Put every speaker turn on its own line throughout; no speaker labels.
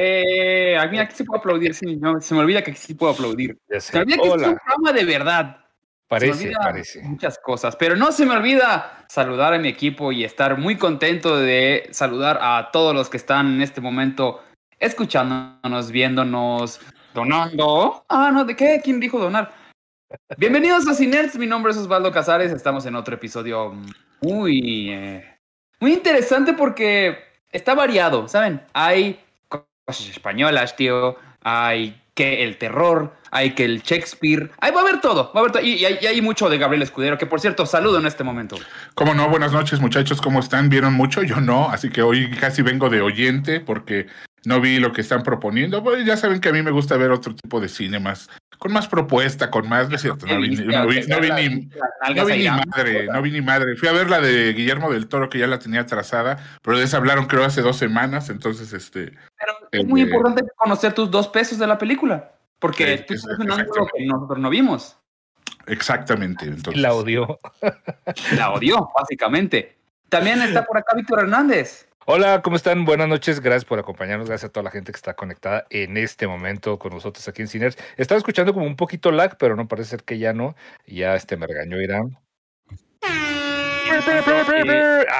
Eh, a mí aquí se puede aplaudir, sí, no, se me olvida que aquí sí puedo aplaudir. Se me olvida que es un programa de verdad.
Parece, parece.
Muchas cosas, pero no se me olvida saludar a mi equipo y estar muy contento de saludar a todos los que están en este momento escuchándonos, viéndonos, donando. Ah, no, ¿de qué? ¿Quién dijo donar? Bienvenidos a Cinerts, mi nombre es Osvaldo Casares, estamos en otro episodio muy, eh, muy interesante porque está variado, ¿saben? Hay cosas españolas, tío, hay que el terror, hay que el Shakespeare, ahí va a haber todo, va a haber todo. Y, hay, mucho de Gabriel Escudero, que por cierto, saludo en este momento.
¿Cómo no? Buenas noches muchachos, ¿cómo están? ¿Vieron mucho? Yo no, así que hoy casi vengo de oyente porque no vi lo que están proponiendo. Pues ya saben que a mí me gusta ver otro tipo de cine más, con más propuesta, con más, no cierto, no vi, ni, madre, no vi ni madre. Fui a ver la de Guillermo del Toro, que ya la tenía trazada, pero de esa hablaron creo hace dos semanas, entonces este...
Pero es muy este, importante conocer tus dos pesos de la película, porque tú estás que nosotros no vimos.
Exactamente. Entonces.
La odió.
La odió, básicamente. También está por acá Víctor Hernández.
Hola, ¿cómo están? Buenas noches, gracias por acompañarnos, gracias a toda la gente que está conectada en este momento con nosotros aquí en Ciners. Estaba escuchando como un poquito lag, pero no parece ser que ya no. Ya este me regañó Irán.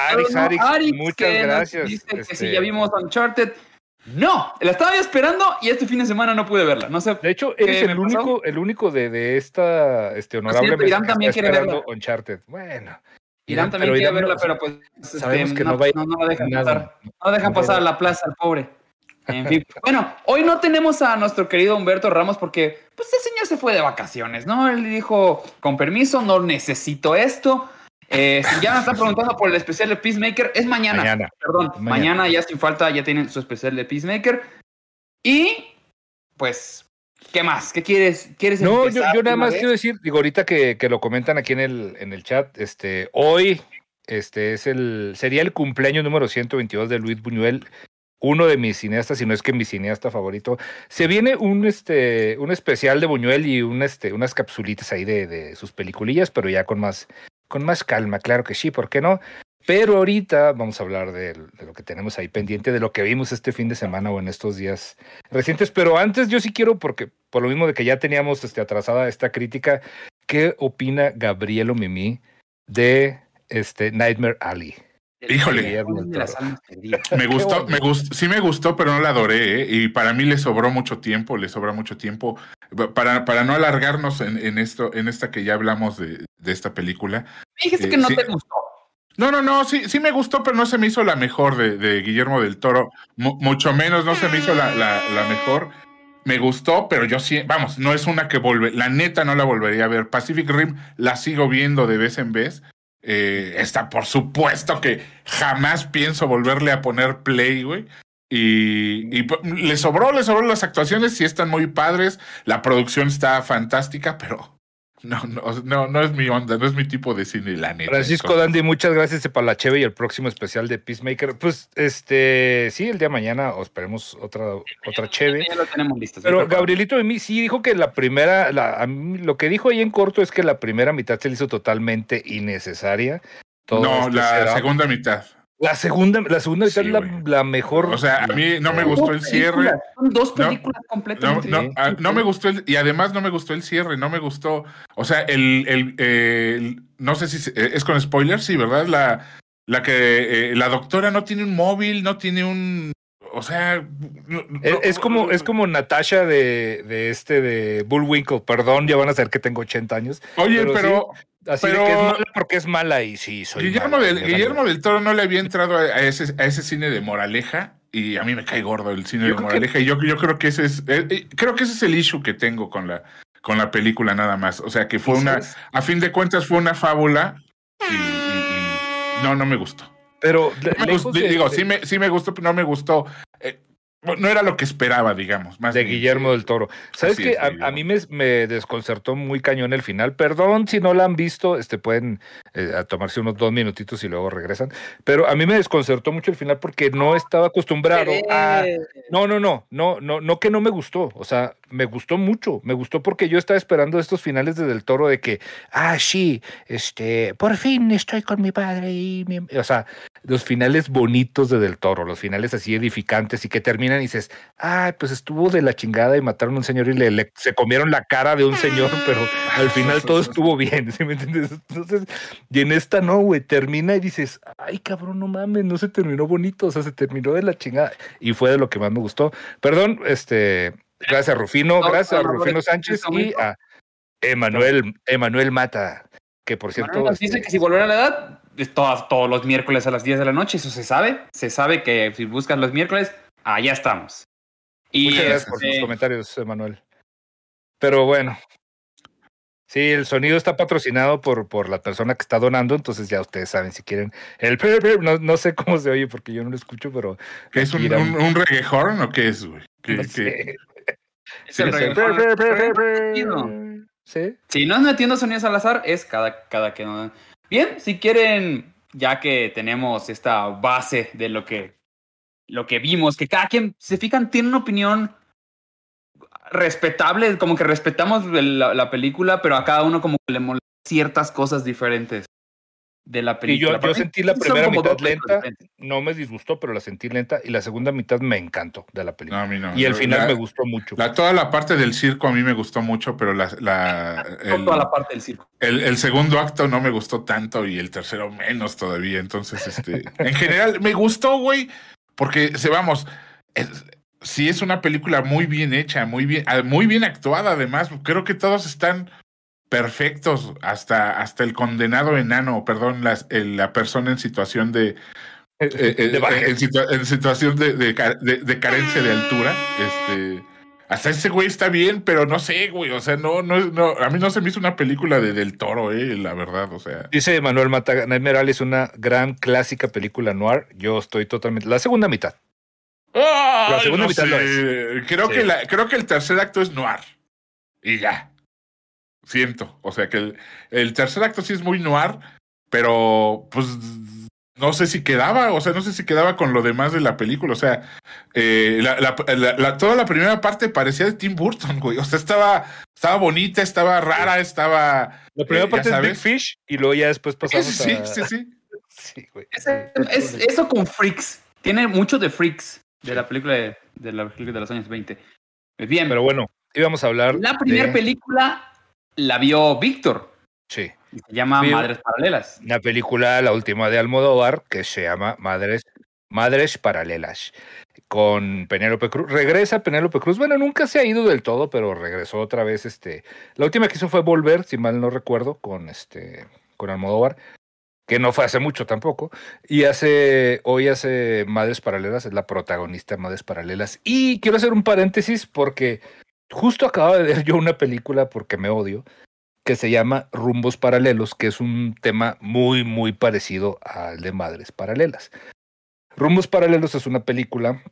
Arix, Arix, muchas gracias. Dice que si este ya vimos Uncharted. No, la estaba esperando y este fin de semana no pude verla. No sé.
De hecho, eres el único, el único de, de esta este, honorable.
Irán también quiere verla.
Uncharted. Bueno.
Irán también quiere verla, pero pues
sabemos este, que no,
no, no, dejan pasar. No dejan pasar a la plaza al pobre. En fin. bueno, hoy no tenemos a nuestro querido Humberto Ramos porque pues el señor se fue de vacaciones, ¿no? Él dijo, con permiso, no necesito esto. Eh, si ya me están preguntando por el especial de Peacemaker, es mañana. mañana. Perdón, mañana. ya sin falta ya tienen su especial de Peacemaker. Y pues ¿Qué más? ¿Qué quieres? ¿Quieres
no, yo, nada más quiero decir, digo, ahorita que, que, lo comentan aquí en el, en el chat, este, hoy este es el, sería el cumpleaños número 122 de Luis Buñuel, uno de mis cineastas, si no es que mi cineasta favorito. Se viene un, este, un especial de Buñuel y un, este, unas capsulitas ahí de, de sus peliculillas, pero ya con más, con más calma, claro que sí, ¿por qué no? Pero ahorita vamos a hablar de, lo que tenemos ahí pendiente, de lo que vimos este fin de semana o en estos días recientes. Pero antes yo sí quiero, porque por lo mismo de que ya teníamos este, atrasada esta crítica, ¿qué opina Gabrielo Mimi de este Nightmare Alley?
Híjole, me gustó, me gustó, sí me gustó, pero no la adoré, ¿eh? y para mí le sobró mucho tiempo, le sobra mucho tiempo para, para no alargarnos en, esto, en esta que ya hablamos de, esta película.
Dijiste que no te gustó.
No, no, no, sí, sí me gustó, pero no se me hizo la mejor de, Guillermo del Toro. mucho menos no se me hizo la, la, mejor. Me gustó, pero yo sí, vamos, no es una que vuelve. La neta no la volvería a ver. Pacific Rim la sigo viendo de vez en vez. Eh, está, por supuesto que jamás pienso volverle a poner play, güey. Y, y, le sobró, le sobró las actuaciones, sí están muy padres. La producción está fantástica, pero no, no, no, no es mi onda, no es mi tipo de cine, la neta.
Francisco Dandy, muchas gracias para la Cheve y el próximo especial de Peacemaker. Pues, este, sí, el día de mañana o esperemos otra, otra Cheve.
Ya lo tenemos listo.
Pero Gabrielito de mí sí dijo que la primera, la, lo que dijo ahí en corto es que la primera mitad se le hizo totalmente innecesaria.
no, este la segunda mitad.
La segunda, la segunda es la, mejor.
O sea, a mí no me gustó el cierre.
Son dos películas completamente.
No, ah, no, me gustó el, y además no me gustó el cierre, no me gustó. O sea, el, el, no sé si eh, es con spoilers, sí, ¿verdad? La, la que eh, la doctora no tiene un móvil, no tiene un o sea,
es, como es como Natasha de, de, este de Bullwinkle, perdón, ya van a saber que tengo 80 años.
Oye, pero,
así
que
es mala porque es mala y sí soy
Guillermo, del, Guillermo del Toro no le había entrado a ese, a ese cine de moraleja y a mí me cae gordo el cine de moraleja y yo, yo creo que ese es eh, eh, creo que ese es el issue que tengo con la con la película nada más, o sea, que fue una a fin de cuentas fue una fábula y no no me gustó.
Pero
digo, sí me, sí me gustó, pero no me gustó. Eh, no era lo que esperaba, digamos. Más
de Guillermo del Toro. ¿Sabes qué? A, mí me, me, desconcertó muy cañón el final. Perdón si no la han visto, este, pueden eh, tomarse unos dos minutitos y luego regresan. Pero a mí me desconcertó mucho el final porque no estaba acostumbrado a. No, no, no, no, no, no que no me gustó. O sea, me gustó mucho. Me gustó porque yo estaba esperando estos finales de Del Toro de que, ah, sí, este, por fin estoy con mi padre y mi. O sea, los finales bonitos de Del Toro, los finales así edificantes y que terminan terminan y dices, ay, pues estuvo de la chingada y mataron a un señor y le, le- se comieron la cara de un señor, pero al final todo estuvo bien, ¿sí me entiendes? Entonces, y en esta no, güey, termina y dices, ay, cabrón, no mames, no se terminó bonito, o sea, se terminó de la chingada. Y fue de lo que más me gustó. Perdón, este, gracias a Rufino,
No,
gracias a
no, no,
Rufino
no,
Sánchez y a Emanuel, Emanuel Mata, que por cierto...
Nos dice
este,
que si volviera a la edad, es todas, todos los miércoles a las 10 de la noche, eso se sabe. Se sabe que si buscas los miércoles, allá estamos. Y
Muchas gracias por
este,
sus comentarios, Emanuel. Pero bueno. Sí, el sonido está patrocinado por, por la persona que está donando, entonces ya ustedes saben si quieren. El no, no sé cómo se oye porque yo no lo escucho, pero
¿Qué es un, un, un o qué es, güey? ¿Qué-
no
qué-
sé.
es el.
Sí.
Si no es metiendo sonidos al azar, es cada, cada que no. Bien, si quieren, ya que tenemos esta base de lo que, lo que vimos, que cada quien, si se fijan, tiene una opinión respetable, como que respetamos la, la película, pero a cada uno como que le molestan ciertas cosas diferentes de la
Y yo,
película.
yo sentí la primera mitad lenta, no me disgustó, pero la sentí lenta, y la segunda mitad me encantó de la
No,
película.
a mí no.
y el
Yo-
final
la-
me gustó mucho.
la- toda la parte del circo a mí me gustó mucho, pero la, la- el,
Toda la parte del circo.
el- el segundo acto no me gustó tanto y el tercero menos todavía. Entonces, este, en general me gustó, güey, porque se vamos, es- sí es una película muy bien hecha, muy bien, ah, muy bien actuada. Además, creo que todos están perfectos, hasta, hasta el condenado enano, perdón, las- el- la persona en situación de, eh, eh,
De
en, situa- en situación de, de- de carencia de altura. Este, hasta ese güey está bien, pero no sé, güey. O sea, no, no, no, a mí no se me hizo una película de del toro, eh, la verdad. O sea,
Dice Manuel Mata, Nightmare es una gran clásica película noir. Yo estoy totalmente. La segunda mitad.
Ay,
segunda
no
mitad lo
sé. Creo
Sí.
que la, creo que el tercer acto es noir. Y ya. Siento. O sea que el, el tercer acto sí es muy noir, pero pues no sé si quedaba, o sea, no sé si quedaba con lo demás de la película. O sea, eh, la, la- la- la- toda la primera parte parecía de Tim Burton, güey. O sea, estaba, estaba bonita, estaba rara, estaba.
La primera
Eh,
parte es Big. Fish y luego ya después pasamos
sí,
a...
sí, sí.
Sí, güey.
Es, eso con Freaks. Tiene mucho de Freaks de la película de, de la película de los años 20. Bien,
Pero bueno, íbamos a hablar
la primera
de...
película la vio Víctor.
Sí,
Se llama Madres Paralelas.
una película, la última de Almodóvar, que se llama Madres, Madres Paralelas, con Penélope Cruz. Regresa Penélope Cruz. Bueno, nunca se ha ido del todo, pero regresó otra vez. Este, la última que hizo fue Volver, si mal no recuerdo, con este, con Almodóvar, que no fue hace mucho tampoco. Y hace, hoy hace Madres Paralelas, es la protagonista de Madres Paralelas. Y quiero hacer un paréntesis porque justo acabo de ver yo una película porque me odio que se llama Rumbos Paralelos, que es un tema muy, muy parecido al de Madres Paralelas. Rumbos Paralelos es una película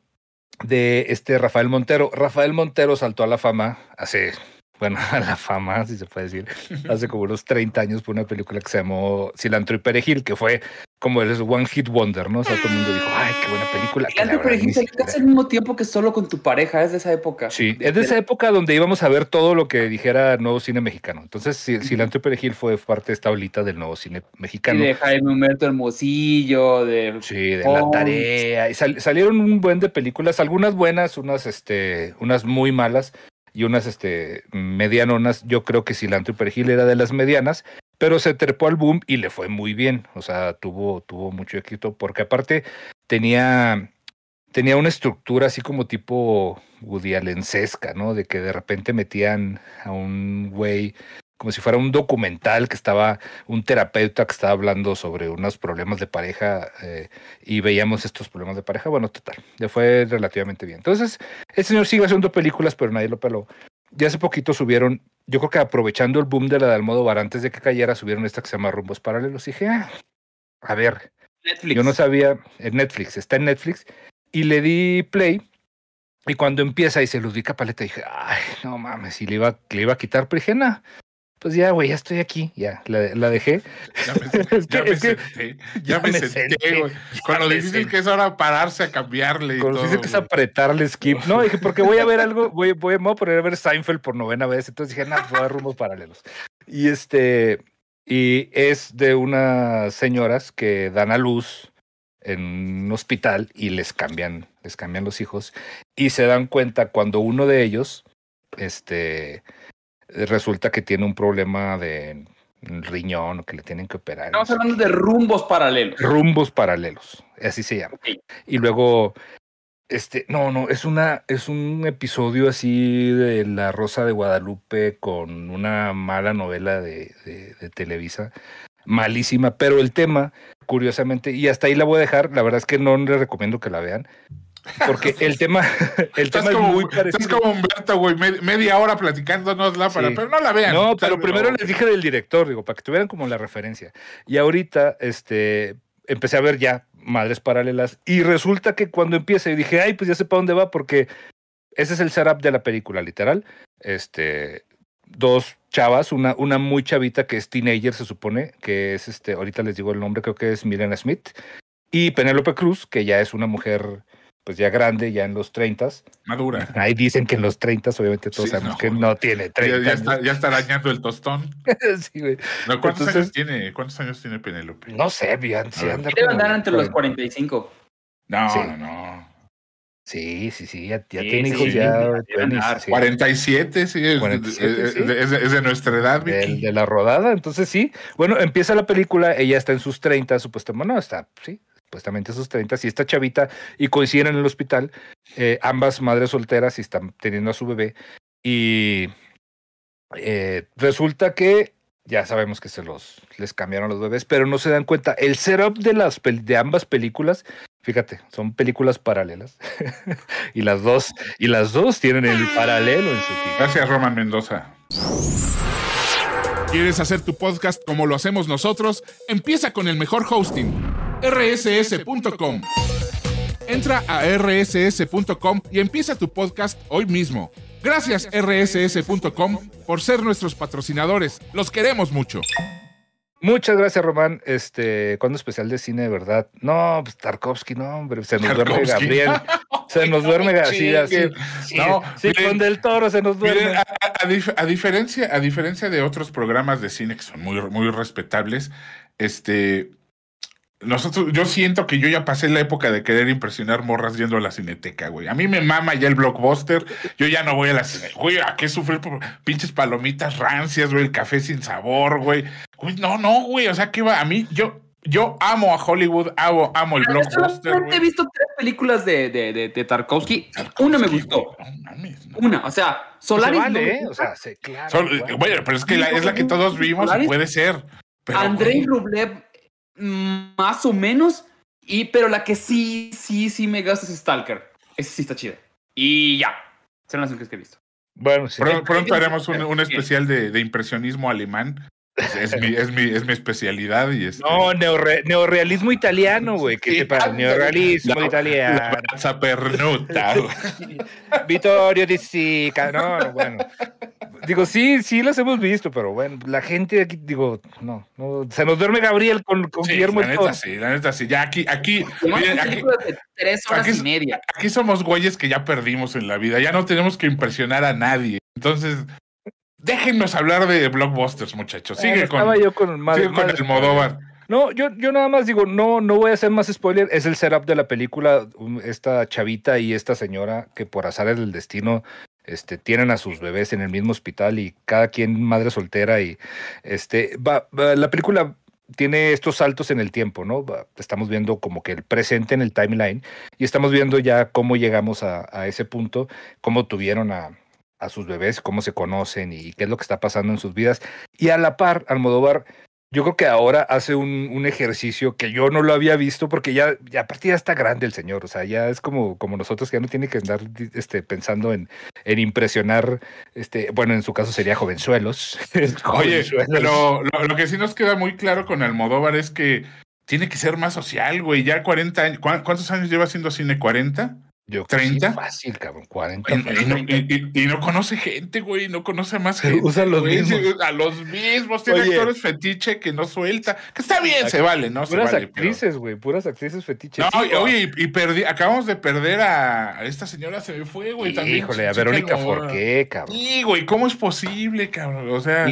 de este Rafael Montero. Rafael Montero saltó a la fama hace, bueno, a la fama, si se puede decir, hace como unos 30 años por una película que se llamó Cilantro y Perejil, que fue como el One Hit Wonder, ¿no? O sea, todo el mundo dijo, ay, qué buena película.
Cilantro y Perejil salió casi al mismo tiempo que solo con tu pareja, es de esa época.
Sí, es de esa época donde íbamos a ver todo lo que dijera nuevo cine mexicano. Entonces, Cil- Cilantro y Perejil fue parte de esta olita del nuevo cine
Y
mexicano.
de Jaime Humberto Hermosillo, de...
Sí, de la tarea. Y sal- salieron un buen de películas, algunas buenas, unas, este, unas muy malas y unas, este, medianonas. Yo creo que Cilantro y Perejil era de las medianas, pero se trepó al boom y le fue muy bien. O sea, tuvo, tuvo mucho éxito porque aparte tenía, tenía una estructura así como tipo Woody Allensesca, ¿no? De que de repente metían a un güey como si fuera un documental que estaba un terapeuta que estaba hablando sobre unos problemas de pareja eh, y veíamos estos problemas de pareja. Bueno, total, le fue relativamente bien. Entonces, el señor sigue haciendo películas, pero nadie lo peló. Ya hace poquito subieron, yo creo que aprovechando el boom de la de Almodóvar, antes de que cayera, subieron esta que se llama Rumbos Paralelos. Y dije, ah, a ver,
Netflix.
yo no sabía, en Netflix, está en Netflix, y le di play. Y cuando empieza y se ludica paleta, dije, ay, no mames, y le iba, le iba a quitar, pero dije, "Nah, pues ya, güey, ya estoy aquí, ya, la, la dejé.
Ya me,
Es que-
ya me
es que-
senté. Ya,
ya
me senté, güey. Con lo difícil que es ahora pararse a cambiarle y
Cuando
todo.
dice que es apretarle skip. No, dije, porque voy a ver algo, voy, voy, me voy a poner a ver Seinfeld por novena vez. Entonces dije, nada, voy a dar rumbos paralelos. Y este, y es de unas señoras que dan a luz en un hospital y les cambian, les cambian los hijos y se dan cuenta cuando uno de ellos, este, resulta que tiene un problema de riñón o que le tienen que operar.
Estamos hablando de rumbos paralelos.
Rumbos paralelos, así se llama. Y luego, este, no, no, es una, es un episodio así de La Rosa de Guadalupe con una mala novela de, de, de Televisa, malísima, pero el tema, curiosamente, y hasta ahí la voy a dejar, la verdad es que no les recomiendo que la vean, porque el tema, el tema
como,
es muy parecido.
Estás como Humberto, güey, med media hora platicándonos para,
Sí.
pero no la vean.
No, pero primero les dije del director, digo, para que tuvieran como la referencia. Y ahorita, este, empecé a ver ya madres paralelas y resulta que cuando empieza y dije, ay, pues ya sé para dónde va porque ese es el setup de la película, literal. Este, dos chavas, una, una muy chavita que es teenager, se supone, que es este, ahorita les digo el nombre, creo que es Milena Smith, y Penélope Cruz, que ya es una mujer, pues ya grande, ya en los 30
Madura.
Ahí dicen que en los 30 obviamente todos
Sí,
sabemos
no.
que no tiene
Ya,
30.
ya está, ya está arañando el tostón.
Sí, güey.
No, ¿Cuántos
Entonces-
años tiene? ¿Cuántos años tiene Penélope?
No sé, bien, anda
Debe andar entre los
40.
45.
No,
Sí.
no, no.
Sí, sí, sí, ya, ya
Sí,
tiene
sí,
hijos
sí,
ya.
debe
20,
andar.
sí,
47, sí, es,
47,
es-
sí.
es- es de nuestra edad, Vicky.
de la rodada, entonces sí. Bueno, empieza la película, ella está en sus 30, supuestamente, bueno, está, sí, supuestamente en sus 30, y esta chavita, y coinciden en el hospital, eh, ambas madres solteras y están teniendo a su bebé, y eh, resulta que ya sabemos que se los les cambiaron los bebés, pero no se dan cuenta. El setup de las de ambas películas, fíjate, son películas paralelas. y las dos y las dos tienen el paralelo en su título.
Gracias, Roman Mendoza.
¿Quieres hacer tu podcast como lo hacemos nosotros? Empieza con el mejor hosting, rss.com. Entra a rss.com y empieza tu podcast hoy mismo. Gracias rss.com por ser nuestros patrocinadores. Los queremos mucho.
Muchas gracias, Román. Este, ¿cuándo especial de cine de verdad? No, pues Tarkovsky, no, hombre, se nos duerme. Gabriel. Se nos duerme Gabriel. Sí,
chingue.
sí,
No,
sí,
miren,
con del toro se nos duerme.
Miren, a, a- a dif- a diferencia, a diferencia de otros programas de cine que son muy, muy respetables, este, nosotros, yo siento que yo ya pasé la época de querer impresionar morras yendo a la cineteca, güey. A mí me mama ya el blockbuster, yo ya no voy a la cineteca, güey, ¿a qué sufrir por pinches palomitas rancias, güey, el café sin sabor, güey? Güey, no, no, güey, o sea, que va, a mí, yo, yo amo a Hollywood, amo, amo el blockbuster,
Solamente he visto tres películas de, de, de, de Tarkovsky. Una me gustó.
No mames, no.
Una, o sea,
Se
Solaris.
vale,
no
¿eh? O sea, sí, claro.
Sol- bueno, pero es que la- es la que todos vimos y
Solaris.
puede ser. Pero,
Andrei Rublev, más o menos. Y, pero la que sí, sí, sí me gusta es Stalker. Esa sí está chida. Y ya. Son las únicas que he visto.
Bueno, sí.
Pronto, haremos un, un especial de, de impresionismo alemán. Es, es mi, es, mi, es mi especialidad y este,
No, neorre- neorrealismo italiano, güey. ¿Qué
Sí,
te pasa? Neorrealismo
La-
italiano.
la pernuta.
Vittorio Di Sica. No, no, bueno. Digo, sí, sí las hemos visto, pero bueno, la gente aquí, digo, no, no. Se nos duerme Gabriel con, con
Sí,
Guillermo
la
y todo.
neta sí, la neta sí. Ya aquí, aquí, miren,
tres horas
aquí-
y media.
aquí somos güeyes que ya perdimos en la vida. Ya no tenemos que impresionar a nadie. Entonces, déjennos hablar de blockbusters, muchachos. Sigue
Bueno,
con,
yo con,
sigue
madre-
con
madre-
Almodóvar.
No, yo, yo nada más digo, no, no voy a hacer más spoiler. Es el setup de la película. Esta chavita y esta señora que por azares del destino este, tienen a sus bebés en el mismo hospital y cada quien madre soltera y este va, va- la película tiene estos saltos en el tiempo, ¿no? Va- Estamos viendo como que el presente en el timeline y estamos viendo ya cómo llegamos a, a ese punto, cómo tuvieron a, a sus bebés, cómo se conocen y qué es lo que está pasando en sus vidas. Y a la par, Almodóvar yo creo que ahora hace un, un ejercicio que yo no lo había visto porque ya, ya aparte ya está grande el señor, o sea, ya es como, como nosotros que ya no tiene que andar este, pensando en, en impresionar, este, bueno, en su caso sería jovenzuelos.
Oye,
Jovenzuelos.
pero lo, lo que sí nos queda muy claro con Almodóvar es que tiene que ser más social, güey. Ya 40 años. ¿cuán- ¿Cuántos años lleva haciendo cine? ¿40?
Yo creo que sí,
30.
fácil, cabrón, 40.
Y, no, y- no conoce gente, güey. No conoce a más gente.
Usa los
güey,
mismos.
A los mismos. Tiene
Oye.
actores fetiche que no suelta. Que está bien, se vale, ¿no? Se
Puras
vale, pero-
actrices, güey, puras actrices fetiches.
No,
Sí,
oye, y, perdí, acabamos de perder a, a esta señora, se me fue, güey. También.
Híjole, a Verónica. Forqué, cabrón.
Sí, güey, ¿cómo es posible, cabrón? O sea,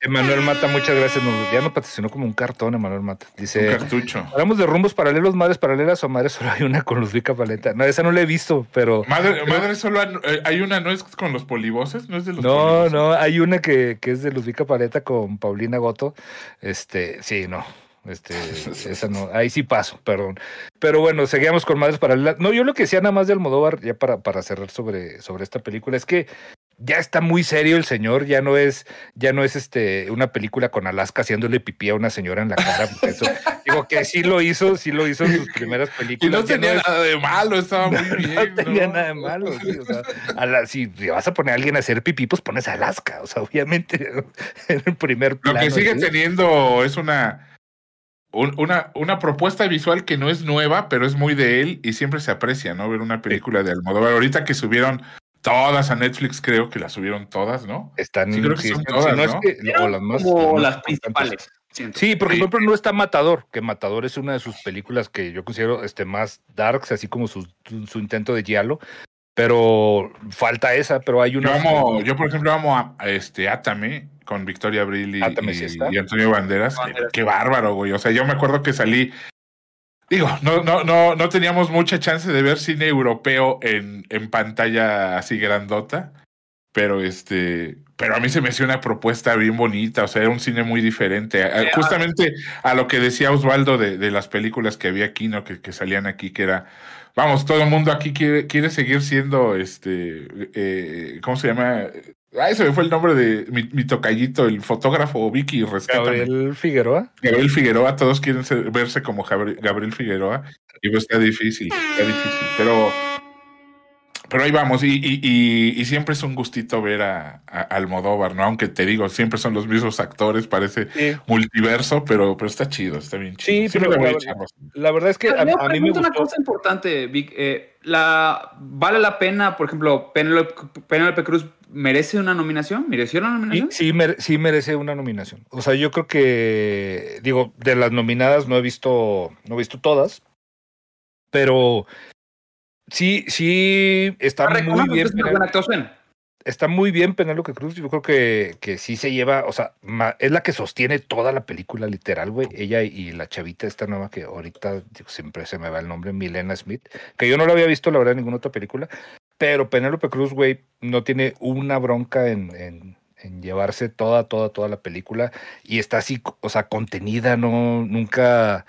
Emanuel Mata, muchas gracias. Nos- ya nos patrocinó como un cartón, Emanuel Mata.
Un
Dice,
cartucho.
hablamos de rumbos paralelos, madres paralelas o madres solo hay una con Ludwika Paleta. No, esa no la he visto, pero...
Madre, madre solo eh, hay una, ¿no es con los polivoces? ¿No es de los
No,
polivoces?
no, hay una que, que es de Ludwika Paleta con Paulina Goto. Este, sí, no. Este, esa no, ahí sí paso, perdón. Pero bueno, seguíamos con Madres Paralelas. No, yo lo que decía nada más de Almodóvar, ya para, para cerrar sobre, sobre esta película, es que ya está muy serio el señor, ya no es, ya no es este una película con Alaska haciéndole pipí a una señora en la cara. eso- digo que sí lo hizo, sí lo hizo en sus primeras
Y
películas.
no
ya
tenía nada de malo, estaba muy bien.
no tenía
¿no?
nada de malo. sí, o sea, a la- si si vas a poner a alguien a hacer pipí, pues pones a Alaska. O sea, obviamente en el primer
Lo
plano.
que sigue
¿sí?
teniendo es una, un- una, una propuesta visual que no es nueva, pero es muy de él y siempre se aprecia, ¿no? Ver una película de Almodóvar. Ahorita que subieron todas a Netflix, creo que las subieron todas, ¿no?
Están,
Sí, creo que
sí,
son
sí,
todas,
no es que- o las más-
como
más
las
importantes.
principales. siento.
Sí, porque
Sí.
por ejemplo no está Matador, que Matador es una de sus películas que yo considero este, más darks, así como su, su, intento de Giallo, pero falta esa, pero hay
Yo
una...
amo, yo por ejemplo amo a, a este Atame con Victoria Abril y, Antonio Banderas.
Banderas.
Qué bárbaro, güey. O sea, yo me acuerdo que salí. Digo, no, no, no, no teníamos mucha chance de ver cine europeo en, en pantalla así grandota. Pero este, pero a mí se me hacía una propuesta bien bonita, o sea, era un cine muy diferente.
Sí,
Justamente a lo que decía Osvaldo de, de las películas que había aquí, ¿no? Que, que salían aquí, que era, vamos, todo el mundo aquí quiere, quiere seguir siendo, este, eh, ¿cómo se llama? Ah, ese me fue el nombre de mi, mi tocallito, el fotógrafo Vicky Rescátame.
Gabriel Figueroa.
Gabriel Figueroa, todos quieren ser- verse como Gabriel Figueroa, y pues está difícil, está difícil, pero, pero ahí vamos, y, y, y, y siempre es un gustito ver a, a Almodóvar, ¿no? Aunque te digo, siempre son los mismos actores, parece
Sí.
multiverso, pero, pero está chido, está bien chido.
Sí, pero la- La verdad es que a, a mí me
pregunto una
gustó.
cosa importante, Vic. eh, la, ¿Vale la pena, por ejemplo, Penélope Penélope Cruz merece una nominación? ¿Mereció una
Sí,
nominación?
sí, mere- sí merece una nominación. O sea, yo creo que, digo, de las nominadas no he visto, no he visto todas, pero sí, sí está muy
Reconozco que
bien.
es una
Penel-
buena actuación.
Está muy bien Penélope Cruz. Yo creo que, que sí se lleva, o sea, ma- es la que sostiene toda la película, literal, güey. Ella y, la chavita esta nueva que ahorita siempre se me va el nombre, Milena Smith, que yo no la había visto, la verdad, en ninguna otra película. Pero Penélope Cruz, güey, no tiene una bronca en, en- en llevarse toda, toda, toda la película. Y está así, o sea, contenida, no, nunca.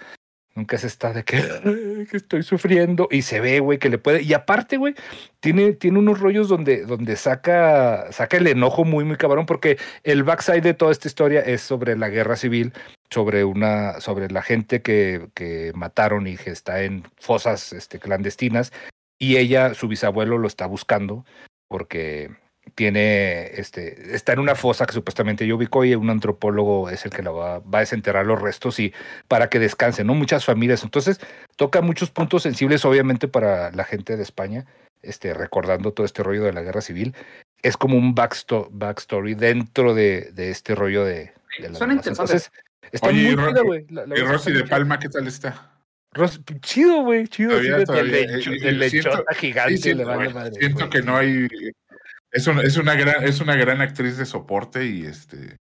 Nunca se está de que, "Ay, que estoy sufriendo. Y se ve, güey, que le puede. Y aparte, güey, tiene, tiene unos rollos donde, donde saca, saca el enojo muy, muy cabrón, porque el backside de toda esta historia es sobre la guerra civil, sobre una, sobre la gente que, que mataron y que está en fosas este, clandestinas, y ella, su bisabuelo, lo está buscando porque tiene, este, está en una fosa que supuestamente yo ubicó y un antropólogo es el que la va, va a desenterrar los restos y para que descansen, ¿no? Muchas familias. Entonces, toca muchos puntos sensibles, obviamente, para la gente de España, este, recordando todo este rollo de la guerra civil. Es como un backsto- backstory dentro de, de este rollo de, de la
Suena
demás.
interesante.
Entonces, está
Oye, y
muy chida, güey.
Y Rosy de. Palma, ¿qué tal está?
Ros- chido, güey, chido.
Todavía,
lecho-
eh,
de lechota gigante
Sí, siento,
le vale madre,
siento que no hay. Es, un- es una gran, es una gran actriz de soporte y este.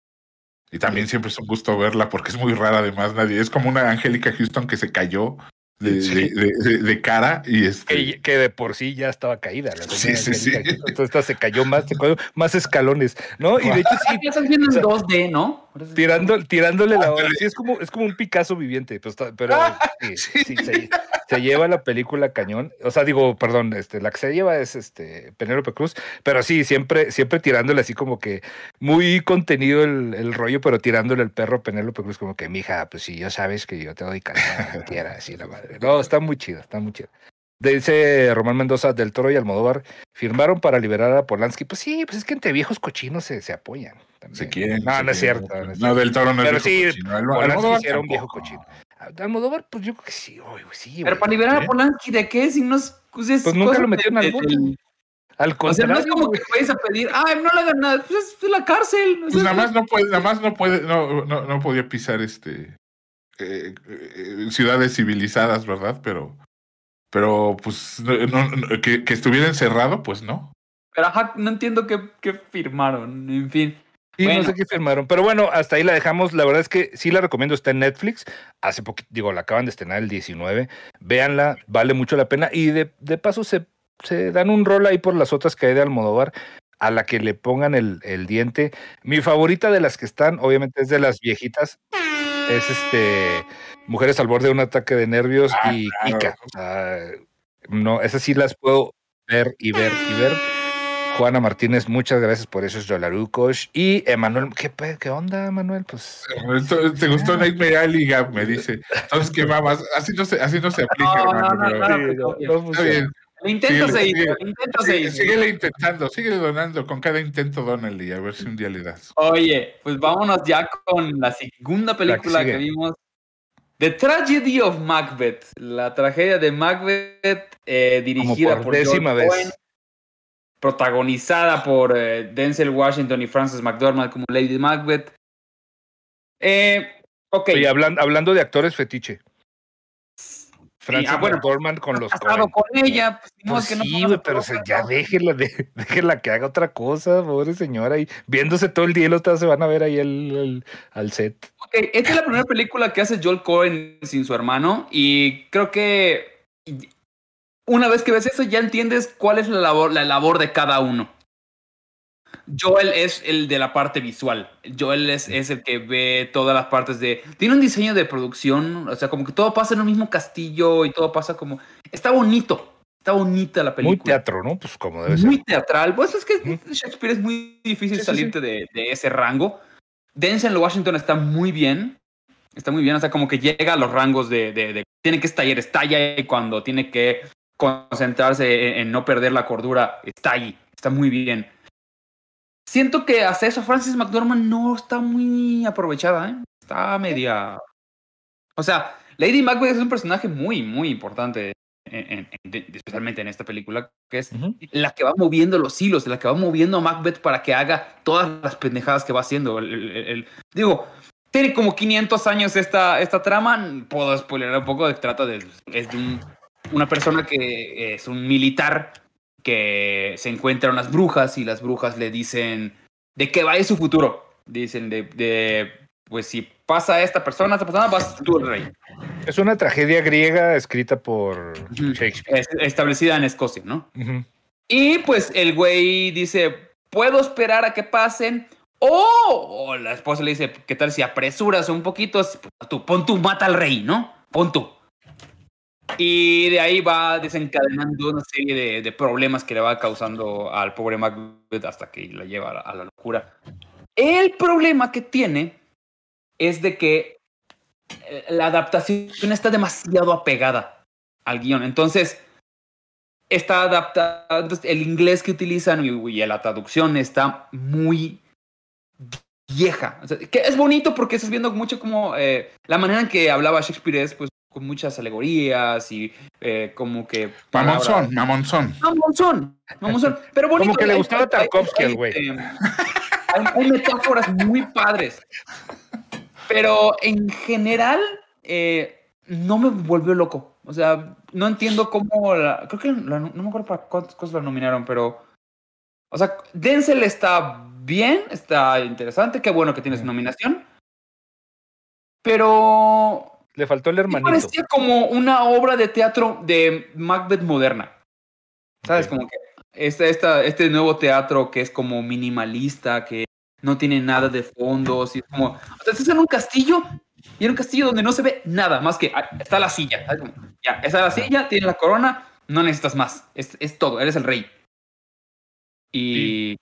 Y también siempre es un gusto verla porque es muy rara, además, nadie. Es como una Angélica Houston que se cayó de,
Sí.
de, de- de- de cara y este.
Que, que de por sí ya estaba caída. La
Sí, sí, sí.
Entonces esta se cayó más, se cayó más escalones, ¿no? Y de hecho sí,
Ya estás viendo
o sea,
en 2D, ¿no?
tirando, tirándole la hora. Sí, es como, es como un Picasso viviente, pues, está- pero sí, sí, se, se lleva la película cañón. O sea, digo, perdón, este, la que se lleva es este Penélope Cruz, pero sí, siempre, siempre tirándole así como que muy contenido el, el rollo, pero tirándole el perro Penélope Cruz, como que, mija, pues si ya sabes que yo te doy cariño, como quiera, así la madre. No, está muy chido, está muy chido. Dice Román Mendoza del Toro y Almodóvar, firmaron para liberar a Polanski. Pues sí, pues es que entre viejos cochinos se, se apoyan. también.
Se quieren.
No,
se
no es cierto. no es
No,
cierto.
del toro no es viejo
sí,
cochino.
Polanski
Almodóvar
sí era un viejo cochino. Almodóvar, pues yo creo que sí, uy, sí,
Pero
güey.
para liberar
¿Eh?
a Polanski, ¿de qué? Si no es. Pues, es
Pues nunca lo metieron
de-
al bote. Al
O sea,
contrario,
no es como que vayas a pedir, ay, no le hagan nada, pues es la cárcel.
Pues nada más no puede, nada más no puede, no, no, no podía pisar este eh, eh, ciudades civilizadas, ¿verdad? Pero, pero pues no, no- que, que estuviera encerrado, pues no.
Pero ajá, no entiendo qué, qué firmaron, en fin.
Sí, no sé qué firmaron. Pero bueno, hasta ahí la dejamos. La verdad es que sí la recomiendo. Está en Netflix. Hace poquito, digo, la acaban de estrenar el 19. Véanla, vale mucho la pena. Y de, de paso se, se dan un rol ahí por las otras que hay de Almodóvar a la que le pongan el, el diente. Mi favorita de las que están, obviamente, es de las viejitas. Es este Mujeres al borde de un ataque de nervios
Ah,
y
claro.
Kika. O sea, no, esas sí las puedo ver y ver y ver. Juana Martínez, muchas gracias por esos dolarucos. Y Emanuel, ¿qué, pe- ¿qué onda, Manuel? Pues
¿Te gustó Nightmare Alley, Gab? Me dice. Entonces, ¿qué va más? Así no se, así no se aplica,
No, no,
hermano.
no,
pero-
sí, no,
no
Está bien.
Intento
Síguele,
se hizo,
síguele.
el intento se
Sí,
hizo.
síguele intentando, síguele donando. Con cada intento, donale, a ver si un día le das.
Oye, pues vámonos ya con la segunda película
sigue.
que vimos. The Tragedy of Macbeth, la tragedia de Macbeth, eh, dirigida
por
por,
décima
George
vez.
Cohen, protagonizada por eh, Denzel Washington y Frances McDormand como Lady Macbeth. Eh, ok,
hablan- hablando de actores fetiche. Francis
ah, bueno,
McDormand con los
casado
Coen.
con ella, pues, ni modo
Pues
que no
sí,
a
pero se- ya
¿no?
déjela, de, déjela que haga otra cosa, pobre señora. Y viéndose todo el día los se van a ver ahí el, el- al set.
Ok, esta es la primera película que hace Joel Cohen sin su hermano y creo que una vez que ves eso ya entiendes cuál es la labor, la labor de cada uno. Joel es el de la parte visual. Joel es, es el que ve todas las partes de... Tiene un diseño de producción, o sea, como que todo pasa en un mismo castillo y todo pasa como... Está bonito, está bonita la película.
Muy teatro, ¿no? Pues como debe
Muy
ser.
teatral. Pues es que. Shakespeare es muy difícil
Sí, sí,
salirte De, de ese rango. Denzel Washington está muy bien. Está muy bien. O sea, como que llega a los rangos de. de- de- tiene que estallar, estalla y cuando tiene que concentrarse en, en no perder la cordura, está ahí. Está muy bien. Siento que hasta eso Francis McDormand no está muy aprovechada, ¿eh? Está media. O sea, Lady Macbeth es un personaje muy, muy importante, en- en- especialmente en esta película, que es la que va moviendo los hilos, la que va moviendo a Macbeth para que haga todas las pendejadas que va haciendo. El- el- el- digo, tiene como 500 años esta, esta trama, puedo spoiler un poco, trata de, es de un- una persona que es un militar que se encuentra unas brujas y las brujas le dicen de qué va a ir su futuro. Dicen de, de, pues si pasa esta persona, esta persona, vas tú el rey.
Es una tragedia griega escrita por. Shakespeare.
Es- establecida en Escocia, ¿no? Y pues el güey dice, puedo esperar a que pasen. O, o la esposa le dice, ¿qué tal si apresuras un poquito? Pues, Tú, pon tú, mata al rey, ¿no? Pon tú. Y de ahí va desencadenando una serie de, problemas que le va causando al pobre Macbeth hasta que la lleva a la, locura. El problema que tiene es de que eh, la adaptación está demasiado apegada al guion. Entonces, está adaptada, el inglés que utilizan y, la traducción está muy vieja. Que es bonito porque estás viendo mucho como eh, la manera en que hablaba Shakespeare es pues con muchas alegorías y eh, como que...
Mamonzón,
palabras-
mamonzón.
Mamonzón, mamonzón, pero bonito.
Como que le gustaba Tarkovsky al güey.
eh, Hay, hay metáforas muy padres. Pero en general, eh, no me volvió loco. O sea, no entiendo cómo. la- creo que la- no me acuerdo para cuántas cosas la nominaron, pero. O sea, Denzel está bien, está interesante. Qué bueno que tiene su nominación. Pero.
Le faltó el hermanito.
parecía como una obra de teatro de Macbeth moderna. ¿Sabes?
Ok.
Como que este, esta, este nuevo teatro que es como minimalista, que no tiene nada de fondos. Y es como, o sea, estás en un castillo y en un castillo donde no se ve nada más que ah, está la silla. Ya, está la silla, tiene la corona, no necesitas más. Es, es todo, eres el rey. Y.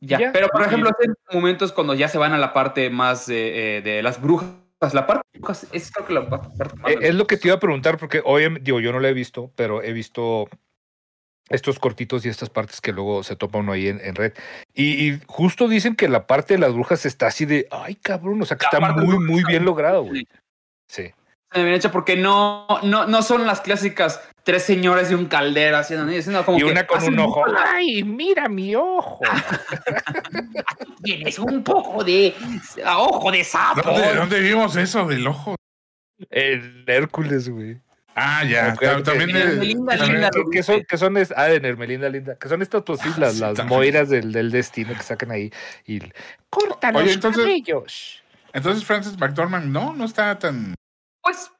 Ya.
Ya.
Pero, por ejemplo, hay momentos cuando ya se van a la parte más eh, eh, de las brujas. La parte de brujas es creo que la parte más.
Eh, Es lo que te iba a preguntar, porque hoy, digo, yo no lo he visto, pero he visto estos cortitos y estas partes que luego se topa uno ahí en, en red. Y, y justo dicen que la parte de las brujas está así de, ay cabrón, o sea que
La
está muy, muy bien logrado, güey. Sí.
Bien hecha porque no, no, no son las clásicas tres señores y un caldero haciendo, sino como
Y
que
una con
hacen
un ojo. Ay, mira mi ojo.
Tienes un poco de ojo de sapo.
¿Dónde, dónde vimos eso del ojo?
El Hércules, güey.
Ah, ya. También
que, que son, que son, es- ah, de Hermelinda Linda, que son estas pues, sí, las,
sí,
las
también.
moiras del, del destino que sacan ahí y cortan
Oye,
los
entonces-
cabellos.
Entonces Frances McDormand no, no está tan.
Pues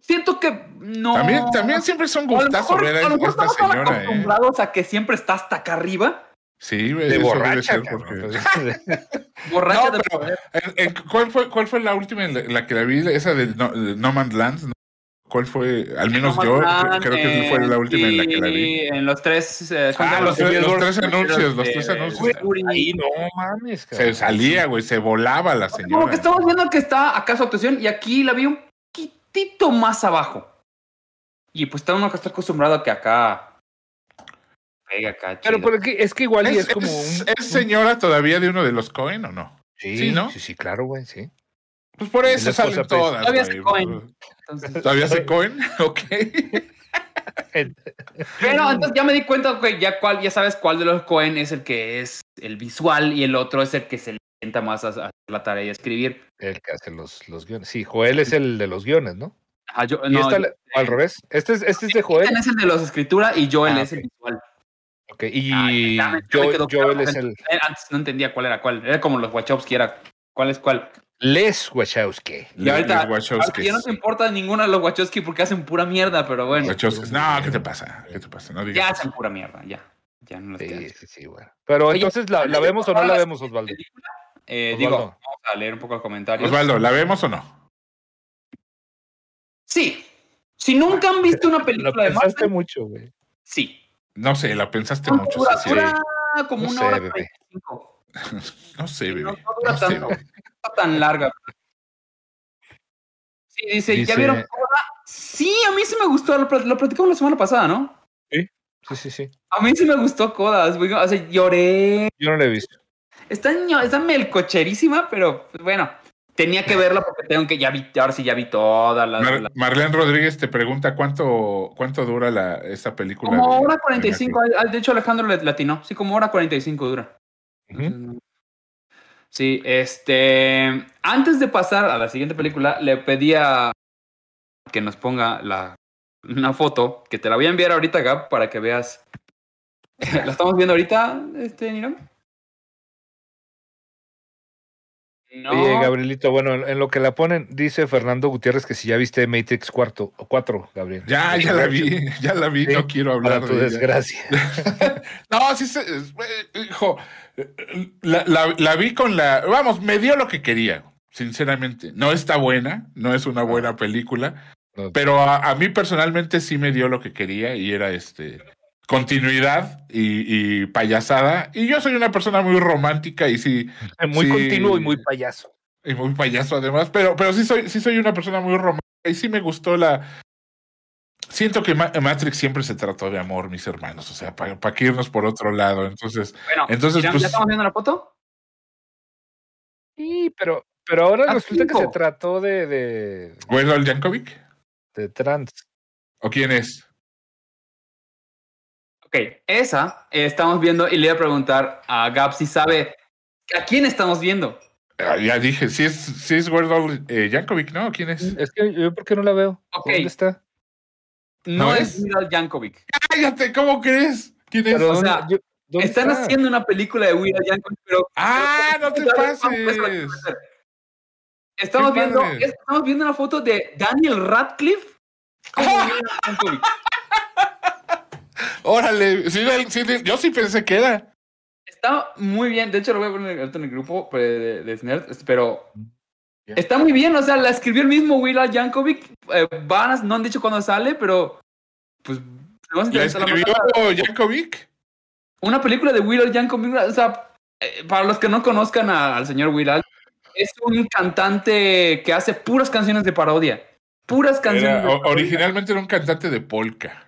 siento que no.
También, también siempre es un
A
a
a lo mejor
esta
estamos
¿eh?
acostumbrados a que siempre está hasta acá arriba,
Sí,
De
eso debe
borracha,
porque-
pues,
borracha
No,
de
pero-
poder.
Eh, eh, ¿Cuál fue, ¿Cuál fue la última en la, la que la vi? Esa de No, de no Man's Land. ¿no? ¿Cuál fue? Al menos
No
yo
Land,
creo que fue la última en la que la vi.
En los tres. eh, ¿cómo se
Ah, los tres, los
Billboards,
tres anuncios, los
de-
tres anuncios.
Ahí no mames,
Se salía, güey, se volaba la
Como
señora.
que estamos viendo que está acá su actuación y aquí la vi un poquitito más abajo. Y pues está uno que está acostumbrado a que acá. Pega acá.
Pero porque es que igual y
¿Es,
es, como
es-
un,
es señora todavía de uno de los Cohen o no?
sí,
sí, ¿no?
Sí, sí, claro, güey, sí.
Pues por
Es
eso salen
pues.
todas.
Todavía se Cohen. Entonces-
¿Todavía se Cohen? Ok.
Pero entonces ya me di cuenta que ya cuál, ya sabes cuál de los Cohen es el que es el visual y el otro es el que se le sienta más a, a hacer la tarea y escribir.
El que hace los, los guiones. Sí, Joel es el de los guiones, ¿no?
Ajá, yo,
Y
no,
esta al revés. Este es, este es de Joel.
Es el de los escritura y Joel
Ah,
es el visual.
ok, Y
Ah, ya ya
Joel,
claro,
Joel es el
Antes no entendía cuál era cuál. Era como los Wachowski, era cuál es cuál.
Les Wachowski.
Y ahorita,
Los Wachowskis.
ya no te importa ninguno de los Wachowski porque hacen pura mierda, pero bueno.
Wachowskis. No, ¿qué te pasa? ¿Qué te pasa? No
Ya
digas.
hacen pura mierda, ya. Ya no los
Sí, sí, sí, bueno. Pero
Oye,
entonces, ¿la, vemos o no la vemos, Osvaldo?
Eh, digo, vamos a leer un poco los comentarios.
Osvaldo, ¿la vemos o no?
Sí. Si nunca han visto una
Lo
película de
pensaste
Marvel,
mucho, güey.
sí.
No sé, la pensaste
Dura,
mucho.
dura,
sí, sí.
dura como
No
una
sé,
hora
bebé.
45.
No sé, bebé.
No, no dura
No sé,
tanto.
bebé.
No está tan larga. Sí, dice, ¿ya
Dice-
vieron Coda? Sí, a mí sí me gustó. Lo, plat- lo platicamos la semana pasada, ¿no?
Sí, sí, sí.
A mí sí me gustó Coda. güey, O sea, lloré.
Yo no la he visto.
Está, está melcocherísima, pero pues, bueno. Tenía que verla porque tengo que ya vi, ahora sí ya vi todas las.
Mar-
las-
Marlene Rodríguez te pregunta cuánto, cuánto dura la, esta película.
como
de-
hora
de
45. ah, De hecho, Alejandro le latinó. Sí, como hora 45 dura. Entonces, no. Sí, este. Antes de pasar a la siguiente película, le pedía que nos ponga la, una foto que te la voy a enviar ahorita, Gab, para que veas. ¿La estamos viendo ahorita, este, Niro? No.
Oye, Gabrielito, bueno, en lo que la ponen, dice Fernando Gutiérrez que si ya viste Matrix cuarto, o cuatro, Gabriel.
Ya, ya la vi, ya la vi,
Sí,
no quiero
Para
hablar
tu
de ella.
desgracia.
No, sí, se- hijo, la, la- la vi con la, vamos, me dio lo que quería, sinceramente. No está buena, no es una buena película,
No,
pero a, a mí personalmente sí me dio lo que quería y era este continuidad y, y payasada. Y yo soy una persona muy romántica y sí,
muy
sí.
continuo y muy payaso.
y muy payaso además, pero, pero sí soy, sí soy una persona muy romántica y sí me gustó la. Siento que Ma- Matrix siempre se trató de amor, mis hermanos, o sea, para que irnos por otro lado. Entonces,
Bueno,
entonces,
¿ya,
pues-
ya estamos viendo la foto?
Sí, pero, pero ahora
Ah,
resulta que se trató de, de,
¿Weird Yankovic?
de trans.
¿O quién es?
Ok, esa eh, estamos viendo y le iba a preguntar a Gab si sabe a quién estamos viendo.
Ah, ya dije, sí es, sí es Weird Al eh, Yankovic, ¿no? ¿Quién es?
Es que yo, ¿por qué no la veo? ¿Dónde está?
No,
¿No
es? Weird Yankovic.
¡Cállate! ¿Cómo crees? ¿Quién es?
Pero
o
¿dónde-
sea,
yo- ¿dónde
Están
está?
haciendo una película de Weird Yankovic, pero
¡Ah, no te pases!
Estamos
Qué
viendo,
padre.
estamos viendo una foto de Daniel Radcliffe como. Weird Yankovic.
Órale, sí, sí, yo sí pensé que era.
Está muy bien. De hecho, lo voy a poner en el grupo de, de pero
Ya.
está muy bien. O sea, la escribió el mismo Weird Yankovic. Eh, van a- no han dicho cuándo sale, pero pues
¿La escribió
pasada.
Yankovic?
una película de Weird Al Yankovic. O sea, eh, para los que no conozcan a- al señor Al, es un cantante que hace puras canciones de parodia. Puras canciones.
Era-
de parodia.
originalmente era un cantante de polka.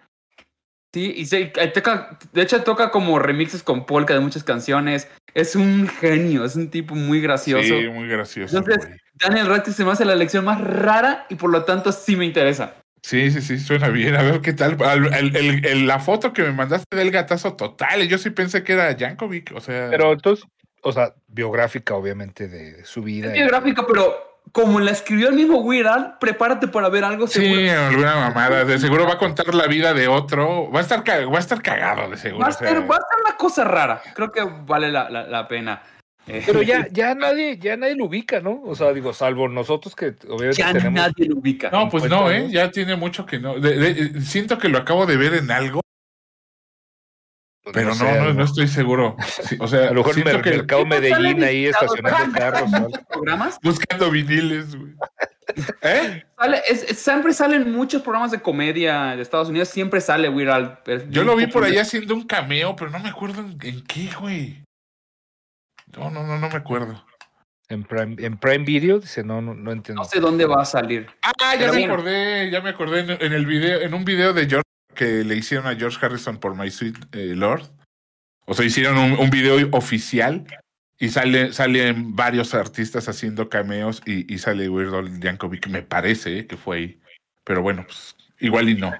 Sí, y se, toca, de hecho toca como remixes con polka de muchas canciones. Es un genio, es un tipo muy gracioso.
Sí, muy gracioso.
Entonces-. Daniel Radcliffe se me hace la elección más rara y por lo tanto sí me interesa.
Sí, sí, sí, suena bien. A ver qué tal. Al- el- el- el- la foto que me mandaste del gatazo total. Yo sí pensé que era Yankovic. O sea,
Pero entonces, o sea, biográfica, obviamente, de, de su vida.
Es
y-
biográfico, pero como la escribió el mismo Weird Al, prepárate para ver algo seguro.
Sí, alguna mamada. De seguro va a contar la vida de otro. Va a estar, va a estar cagado, de seguro.
Va a,
o sea,
ser, va a ser una cosa rara. Creo que vale la, la- la pena. Eh,
Pero ya, ya nadie, ya nadie lo ubica, ¿no? O sea, digo, salvo nosotros que obviamente
ya
tenemos.
nadie lo ubica.
No, pues no, ¿eh? Ya tiene mucho que no. de- de- siento que lo acabo de ver en algo, pero no,
sé,
no, no estoy seguro. Sí, o sea,
A lo mejor
siento
Mer-
que
Mercado Medellín ahí estacionando carros.
programas.
buscando viniles, güey. ¿Eh?
Sale, es- es- siempre salen muchos programas de comedia de Estados Unidos. Siempre sale Weird
Yo lo vi por ahí haciendo un cameo, pero no me acuerdo en, en qué, güey. No, no, no, no me acuerdo.
En Prime, en Prime Video, dice, no, no, no entiendo.
No sé dónde va a salir.
Ah, ya
Pero
me
bueno.
acordé, ya me acordé en, en el video, en un video de George que le hicieron a George Harrison por My Sweet eh, Lord. O sea, hicieron un, un video oficial y sale, salen varios artistas haciendo cameos y, y sale Weird Al Yankovic, me parece eh, que fue ahí. Pero bueno, pues igual y no.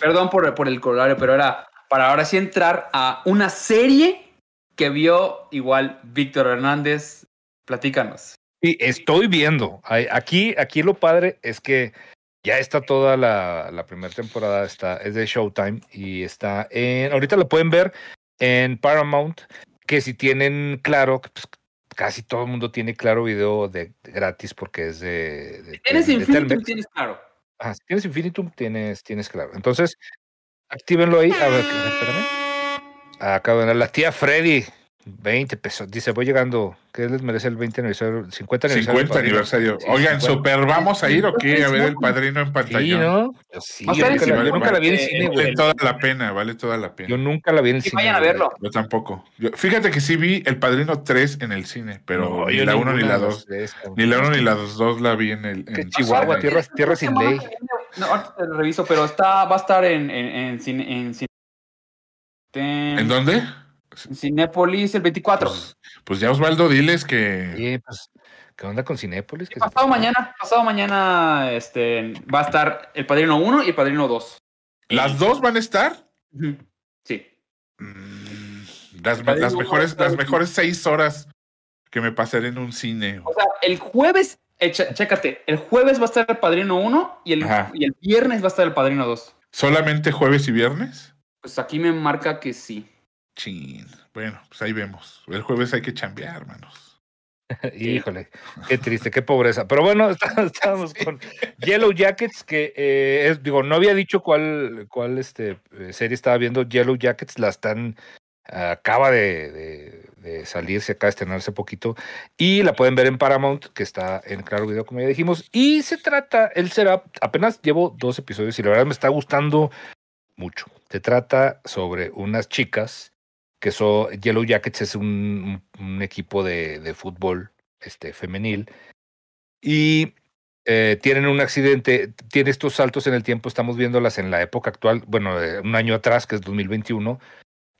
Perdón por, por el colorario, pero era para ahora sí entrar a una serie que vio igual Víctor Hernández. Platícanos.
Sí, estoy viendo. Aquí, aquí lo padre es que ya está toda la, la primera temporada, está, es de Showtime y está en, ahorita lo pueden ver en Paramount, que si tienen claro, pues, casi todo el mundo tiene claro video de, de gratis porque es de, de,
Tienes
de
Infinitum, tienes claro.
Ah, si tienes Infinitum, tienes, tienes claro. Entonces, actívenlo ahí. A ver, espérame. Acá, bueno, la tía Freddy, 20 pesos. Dice, voy llegando. ¿Qué les merece el 20 aniversario? 50 aniversario.
50
Padrino?
aniversario.
Sí,
Oigan,
50.
super, ¿vamos a ir o qué? A ver el
Sí,
padrino en
Sí,
pantalla.
¿no? Yo sí, yo nunca,
si
la,
vale,
yo nunca la vi en cine,
Vale
güey.
toda la pena, vale toda la pena.
Yo nunca la vi en
Sí,
cine.
vayan a
güey.
verlo.
Yo tampoco. Yo- fíjate que sí vi El Padrino 3 en el cine, pero
No,
ni la 1 ni la
de las
2.
tres, cabrón.
Ni la 1 ni la 2 la vi en el.
Qué
en
Chihuahua, tierra, tierra sin ley.
No, ahorita te lo reviso, pero está, va a estar en, en, en, cine- en, cine-
¿En dónde?
En Cinépolis el 24.
Pues, pues ya Osvaldo, diles que.
Pues, ¿qué onda con Cinépolis? Que se-
pasado mañana, pasado mañana este, va a estar el Padrino 1 y el Padrino 2.
¿Las dos van a estar?
Sí.
Mm, las, las mejores, las mejores seis horas que me pasaré en un cine.
O sea, el jueves, eh, ch- chécate, el jueves va a estar el Padrino 1 y el,
Ajá.
y el viernes va a estar el Padrino 2.
¿Solamente jueves y viernes?
Pues aquí me marca que sí.
Chin. Bueno, pues ahí vemos. El jueves hay que chambear, hermanos.
Híjole, qué triste, qué pobreza. Pero bueno, está- estábamos con Yellow Jackets, que eh, es, digo, no había dicho cuál, cuál este, eh, serie estaba viendo. Yellow Jackets la están, acaba de, de, de salirse acá, de estrenarse poquito, y la pueden ver en Paramount, que está en Claro Video, como ya dijimos. Y se trata, él será, apenas llevo dos episodios y la verdad me está gustando mucho. Se trata sobre unas chicas que son Yellow Jackets es un, equipo de, de fútbol este, femenil y eh, tienen un accidente, tiene estos saltos en el tiempo, estamos viéndolas en la época actual, bueno, eh, un año atrás, que es 2021,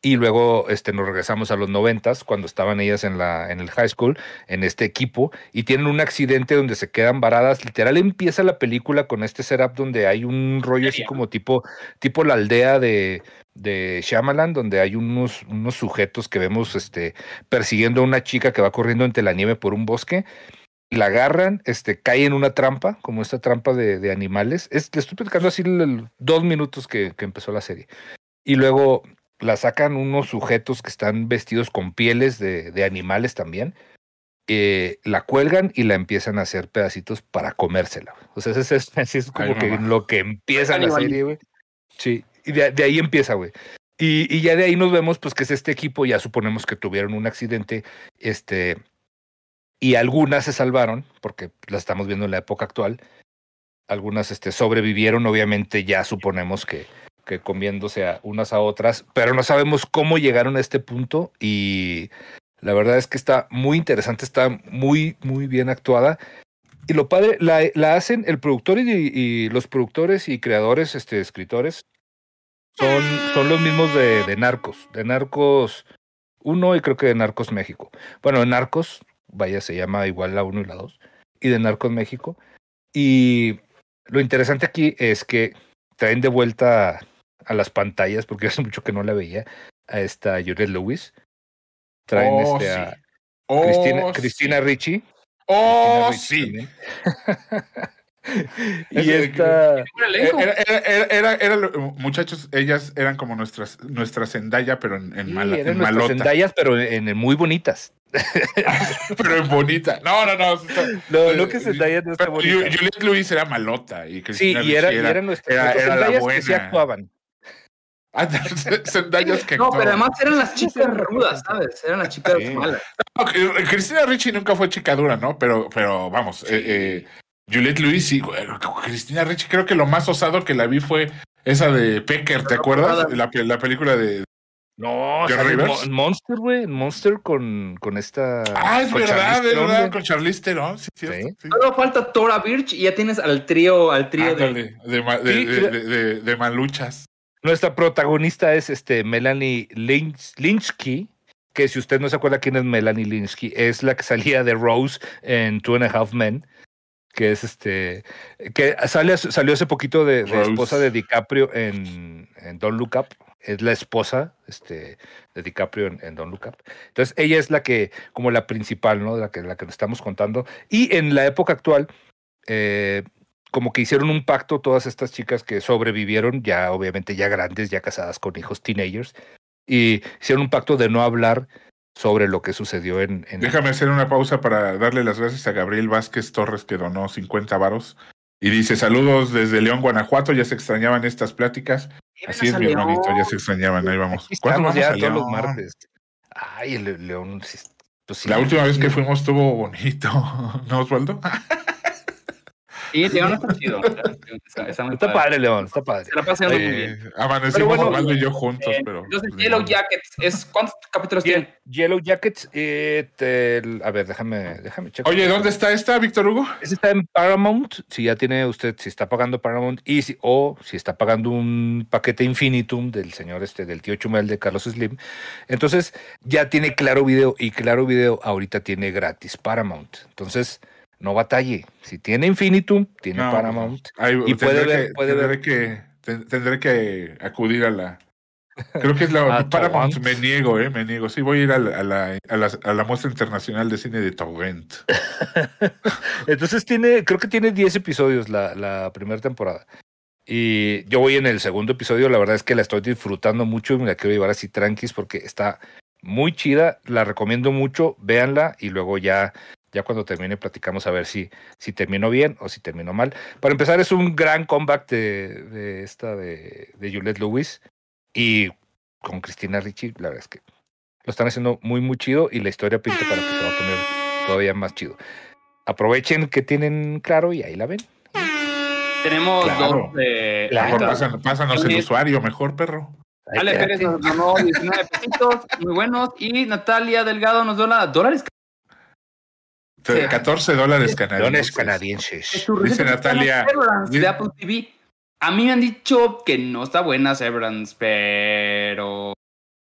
y luego este, nos regresamos a los noventas, cuando estaban ellas en, la, en el high school, en este equipo, y tienen un accidente donde se quedan varadas, literal empieza la película con este setup donde hay un rollo así como tipo, tipo la aldea de, de Shyamalan, donde hay unos, unos sujetos que vemos este, persiguiendo a una chica que va corriendo entre la nieve por un bosque. La agarran, este, cae en una trampa, como esta trampa de, de animales. Es, le estoy platicando así el- dos minutos que, que empezó la serie. Y luego la sacan unos sujetos que están vestidos con pieles de, de animales también. eh, la cuelgan y la empiezan a hacer pedacitos para comérsela. O sea, ese es, así es como
Ay,
que
mamá.
lo que empieza la serie, güey. Sí, y de, ahí empieza, güey. Y, y ya de ahí nos vemos, pues, que es este equipo, ya suponemos que tuvieron un accidente, este, y algunas se salvaron, porque la estamos viendo en la época actual. Algunas este, sobrevivieron, obviamente ya suponemos que, que comiéndose a unas a otras, pero no sabemos cómo llegaron a este punto y la verdad es que está muy interesante, está muy, muy bien actuada. Y lo padre, la, la hacen el productor y, y los productores y creadores, este, escritores, son, son los mismos de, de Narcos, de Narcos 1 y creo que de Narcos México. Bueno, de Narcos, vaya, se llama igual la 1 y la 2, y de Narcos México. Y lo interesante aquí es que traen de vuelta a las pantallas, porque hace mucho que no la veía, a esta Juliette Lewis. Traen
Oh,
este,
sí. Oh,
Cristina,
sí.
Cristina Ricci.
Oh,
Ricci
sí.
y esta.
Era, era, era, era- era lo- muchachos, ellas eran como nuestras, nuestra Zendaya, pero en, en,
Sí,
mala-
eran
en malota.
Zendayas, pero en, en muy bonitas.
Pero en bonita. No, no, no.
No,
eh,
no que Zendaya no está
pero
bonita.
Ju- Juliette Lewis era malota. Y
Sí,
Cristina
y, era,
era-
nuestras
era la
Zendayas que sí
buena.
actuaban.
Ah, Zendayas que
No, pero además eran las chicas rudas, ¿sabes? Eran las chicas
Sí.
malas.
No, Cristina Ricci nunca fue chica dura, ¿no? Pero, pero vamos, eh, eh, Juliette Lewis sí, güey, Cristina Ricci, creo que lo más osado que la vi fue esa de Pecker, ¿te acuerdas? La, la película de.
No, Monster, güey. Monster con, con esta.
Ah, es verdad,
Charlize
es
Theron,
verdad, con Charlize Theron, sí.
Sí.
sí.
Solo falta Tora Birch y ya tienes al trío, al trío de.
De, ma- de,
Sí,
de-
mira.
de- de- de maluchas.
Nuestra protagonista es este Melanie Lynch, Linsky, que si usted no se acuerda quién es Melanie Linsky, es la que salía de Rose en Two and a Half Men, que es este, que sale, salió hace poquito de, esposa de DiCaprio en, en Don't Look Up, es la esposa este, de DiCaprio en, en Don't Look Up. Entonces ella es la que, como la principal, ¿no? La que, la que nos estamos contando. Y en la época actual, eh, como que hicieron un pacto todas estas chicas que sobrevivieron, ya obviamente ya grandes, ya casadas con hijos teenagers, y hicieron un pacto de no hablar sobre lo que sucedió en... en
Déjame hacer una pausa para darle las gracias a Gabriel Vázquez Torres que donó 50 varos. Y dice, saludos desde León, Guanajuato, ya se extrañaban estas pláticas. Así es, mi hermanito, ya se extrañaban, ahí vamos. ¿Cuándo vamos
ya
a
todos los martes. Ay, León... pues sí.
La última vez que fuimos estuvo bonito, ¿no, Osvaldo?
Sí, León está chido. Está, está muy
Está
padre.
padre, León, está padre.
Se la pasa muy bien.
Amanecimos
Pero bueno,
y yo juntos,
Eh,
pero...
Entonces,
pues,
Yellow. Jackets, es, ¿cuántos capítulos
Ye-
tiene?
Yellow Jackets, eh, te- a ver, déjame, déjame checar.
Oye, ¿dónde está esta, Víctor Hugo?
Ese está en Paramount, si ya tiene usted, si está pagando Paramount, y si, o si está pagando un paquete Infinitum del señor este, del tío Chumel de Carlos Slim, entonces ya tiene Claro Video, y Claro Video ahorita tiene gratis Paramount. Entonces, no batalle. Si tiene Infinitum, tiene
No,
Paramount. Y puede ver-
que-
puede
tendré
ver.
Que, ten- tendré que acudir a la... Creo que es la...
A
Paramount,
Torrent.
me niego, ¿eh? Me niego. Sí, voy a ir a la, a la, a la, a la muestra internacional de cine de Torrent.
Entonces tiene, creo que tiene 10 episodios la, la primera temporada. Y yo voy en el segundo episodio, la verdad es que la estoy disfrutando mucho y me la quiero llevar así tranquis porque está muy chida, la recomiendo mucho, véanla y luego ya, ya cuando termine platicamos a ver si, si terminó bien o si terminó mal. Para empezar es un gran comeback de, de esta de, de Juliette Lewis y con Cristina Ricci, la verdad es que lo están haciendo muy muy chido y la historia pinta para que se va a poner todavía más chido aprovechen que tienen claro y ahí la ven.
Tenemos
Claro.
dos. eh,
Claro.
Pásanos, el usuario, mejor, perro.
Ale. Pérez nos donó 19 pesitos, muy buenos. Y Natalia Delgado nos dona dólares. Sí.
14 dólares canadienses.
canadienses.
Dice Natalia-
Severance de Apple TV. A mí me han dicho que no está buena Severance, pero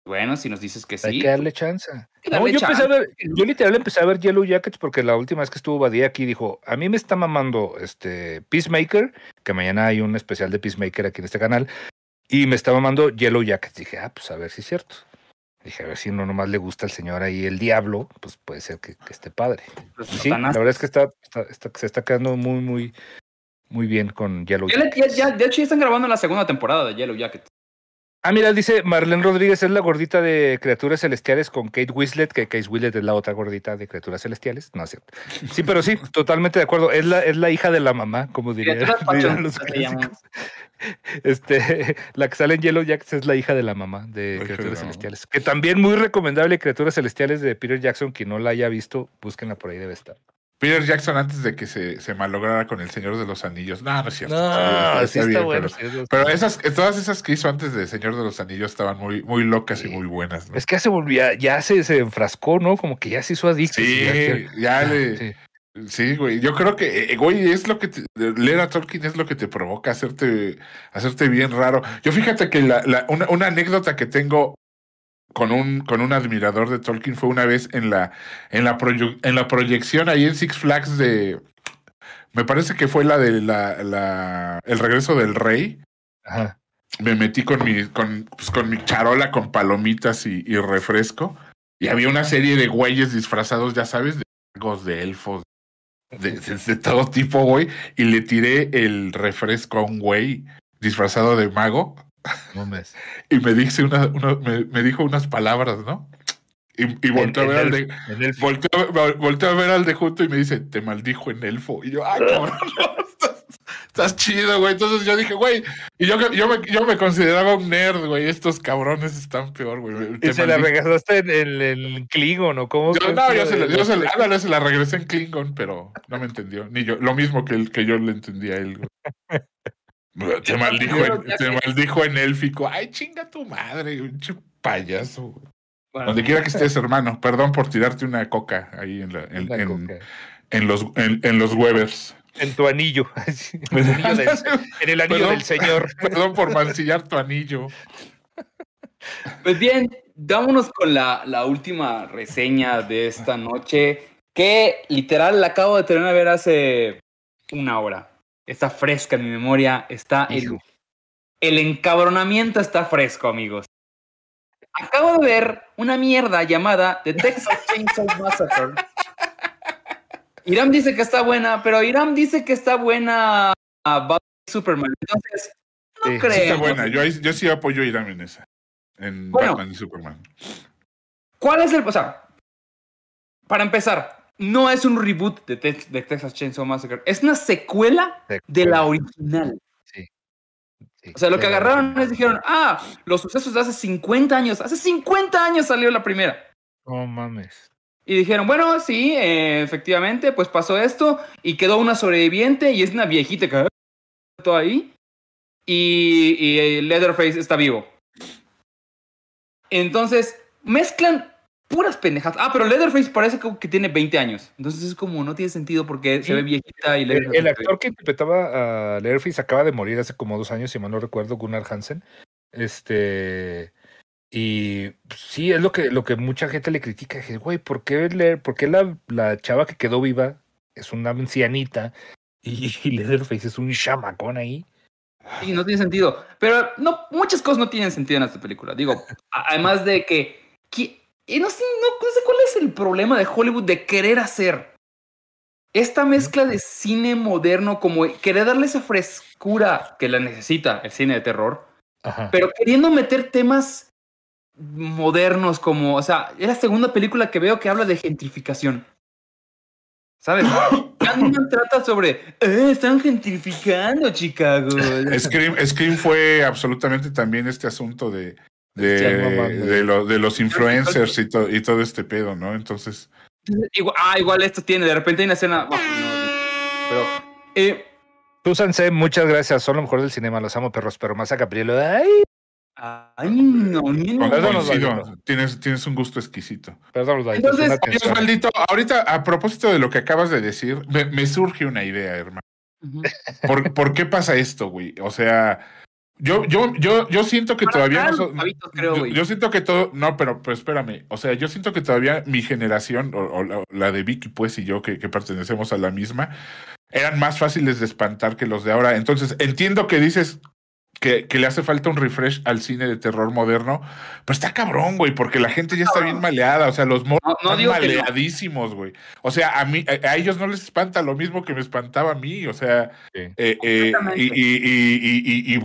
bueno, si nos dices que
Hay
sí.
que darle chance.
que
No,
darle
yo, empecé a
chance.
ver, yo literal empecé a ver Yellow Jackets porque la última vez que estuvo Badía aquí dijo, a mí me está mamando este Peacemaker, que mañana hay un especial de Peacemaker aquí en este canal, y me está mamando Yellow Jackets. Dije, ah, pues a ver si es cierto. Dije, a ver si no nomás le gusta al señor ahí el diablo, pues puede ser que, que esté padre.
Pues,
sí, la verdad es que está, está- está- se está quedando muy, muy, muy bien con Yellow Jackets.
ya- ya- de hecho, ya están grabando la segunda temporada de Yellow Jacket.
Ah, mira, dice Marlene Rodríguez es la gordita de Criaturas Celestiales con Kate Winslet, que Kate Winslet es la otra gordita de Criaturas Celestiales. No es cierto. Sí, pero sí, totalmente de acuerdo. Es la, es la hija de la mamá, como diría, dirían los clásicos. Este, la que sale en Yellow Jackets es la hija de la mamá de Criaturas. Celestiales. Que también muy recomendable Criaturas Celestiales de Peter Jackson. Quien no la haya visto, búsquenla por ahí, debe estar.
Peter Jackson antes de que se, se malograra con El Señor de los Anillos. No, no es cierto.
No, sí está
bien,
bueno.
Pero,
sí
pero esas, todas esas que hizo antes de Señor de los Anillos estaban muy, muy locas y muy buenas. ¿no?
Es que ya se volvía, ya se, se enfrascó, ¿no? Como que ya se hizo adicto.
Sí,
ya
ya le.
sí.
Sí, güey. Yo creo que, eh, güey, es lo que te- leer a Tolkien es lo que te provoca hacerte, hacerte bien raro. Yo fíjate que la, la- una, una anécdota que tengo con un, con un admirador de Tolkien fue una vez en la, en la, en la proyección ahí en Six Flags de. Me parece que fue la de la, la el regreso del rey.
Ajá.
Me metí con mi, con, pues, con mi charola con palomitas y, y refresco. Y había una serie de güeyes disfrazados, ya sabes, de magos, de elfos, de, de- de todo tipo, güey, y le tiré el refresco a un güey disfrazado de mago Y me dice una, una- me, me dijo unas palabras, ¿no? Y, y volteó a ver al de,
en el-
volteó, volteó a ver al de junto y me dice, te maldijo en elfo. Y yo, ah, cabrón, no, estás, estás chido, güey. Entonces yo dije, güey, y yo, yo, me, yo me consideraba un nerd, güey. Estos cabrones están peor, güey.
Y
Te
se la regresaste en el Klingon, ¿o cómo?
Yo, no, yo se, la,
de-
yo se la- se la regresé en Klingon, pero no me entendió. Ni yo, lo mismo que, el, que yo le entendí a él. güey. Te maldijo, en, te maldijo en élfico. Ay, chinga tu madre, un payaso.
Bueno,
Donde quiera que estés, hermano. Perdón por tirarte una coca ahí en, la, en,
La
en-
coca.
en los, en, en los Webers.
En tu anillo. En el anillo del, en el anillo
Perdón.
del señor.
Perdón por mancillar tu anillo.
Pues bien, vámonos con la, la última reseña de esta noche, que literal la acabo de terminar de ver hace una hora. Está fresca en mi memoria, está el, el encabronamiento está fresco, amigos. Acabo de ver una mierda llamada The Texas Chainsaw Massacre. Iram dice que está buena, pero Iram dice que está buena a Batman y Superman. Entonces, no creo.
Sí está buena. Yo, yo sí apoyo a Irán en esa. En
Bueno.
Batman y Superman.
¿Cuál es el. O sea, para empezar, no es un reboot de, Tex- de Texas Chainsaw Massacre. Es una secuela de la original.
Sí,
O sea, lo que agarraron es dijeron, ah, los sucesos de hace 50 años. Hace 50 años salió la primera.
No mames.
Y dijeron, bueno, sí, eh, efectivamente, pues pasó esto. Y quedó una sobreviviente y es una viejita que todo ahí. Y, y eh, Leatherface está vivo. Entonces, mezclan puras pendejas. Ah, pero Leatherface parece como que tiene 20 años. Entonces es como, no tiene sentido porque
Sí.
se ve viejita y Leatherface.
el actor que interpretaba a Leatherface acaba de morir hace como dos años, si mal no recuerdo, Gunnar Hansen. Este. Y sí, es lo que, lo que mucha gente le critica. Dije, güey, ¿por qué, le- por qué la, la chava que quedó viva es una ancianita y, y Leatherface es un chamacón ahí?
Sí, no tiene sentido. Pero no, muchas cosas no tienen sentido en esta película. Digo, además de que. que- y no sé, no, no sé cuál es el problema de Hollywood de querer hacer esta mezcla de cine moderno, como querer darle esa frescura que la necesita el cine de terror,
Ajá.
pero queriendo meter temas modernos como, o sea, es la segunda película que veo que habla de gentrificación. ¿Sabes? Candyman trata sobre, "Eh, están gentrificando Chicago.
Scream, Scream fue absolutamente también este asunto de, de,
mamando.
de, lo- de los influencers y, to- y todo este pedo, ¿no? Entonces,
Igual, ah, igual esto tiene, de repente hay una escena. bueno, no, pero. eh,
Susan C., muchas gracias. Son lo mejor del cinema. Los amo, perros. Pero más a Gabriel. ¡Ay!
ay, no, ni- no.
Coincido, tienes, tienes un gusto exquisito.
Perdón,
Entonces,
atención.
Osvaldito, ahorita a propósito de lo que acabas de decir, me, me surge una idea, hermano.
Ujú.
¿Por, por qué pasa esto, güey? O sea, yo, yo, yo, yo siento que
Para
todavía no
creo,
yo, siento que todo, no, pero, pero espérame, o sea, yo siento que todavía mi generación, o, o la, la de Vicky, pues, y yo, que, que pertenecemos a la misma, eran más fáciles de espantar que los de ahora. Entonces, entiendo que dices que, que le hace falta un refresh al cine de terror moderno, pero está cabrón, güey, porque la gente ya está bien maleada, o sea, los morros
No, no
están
digo que no.
maleadísimos, güey. O sea, a mí, a, a ellos no les espanta lo mismo que me espantaba a mí, o sea,
Sí.
eh, eh, y,
Completamente.
y- y- y- y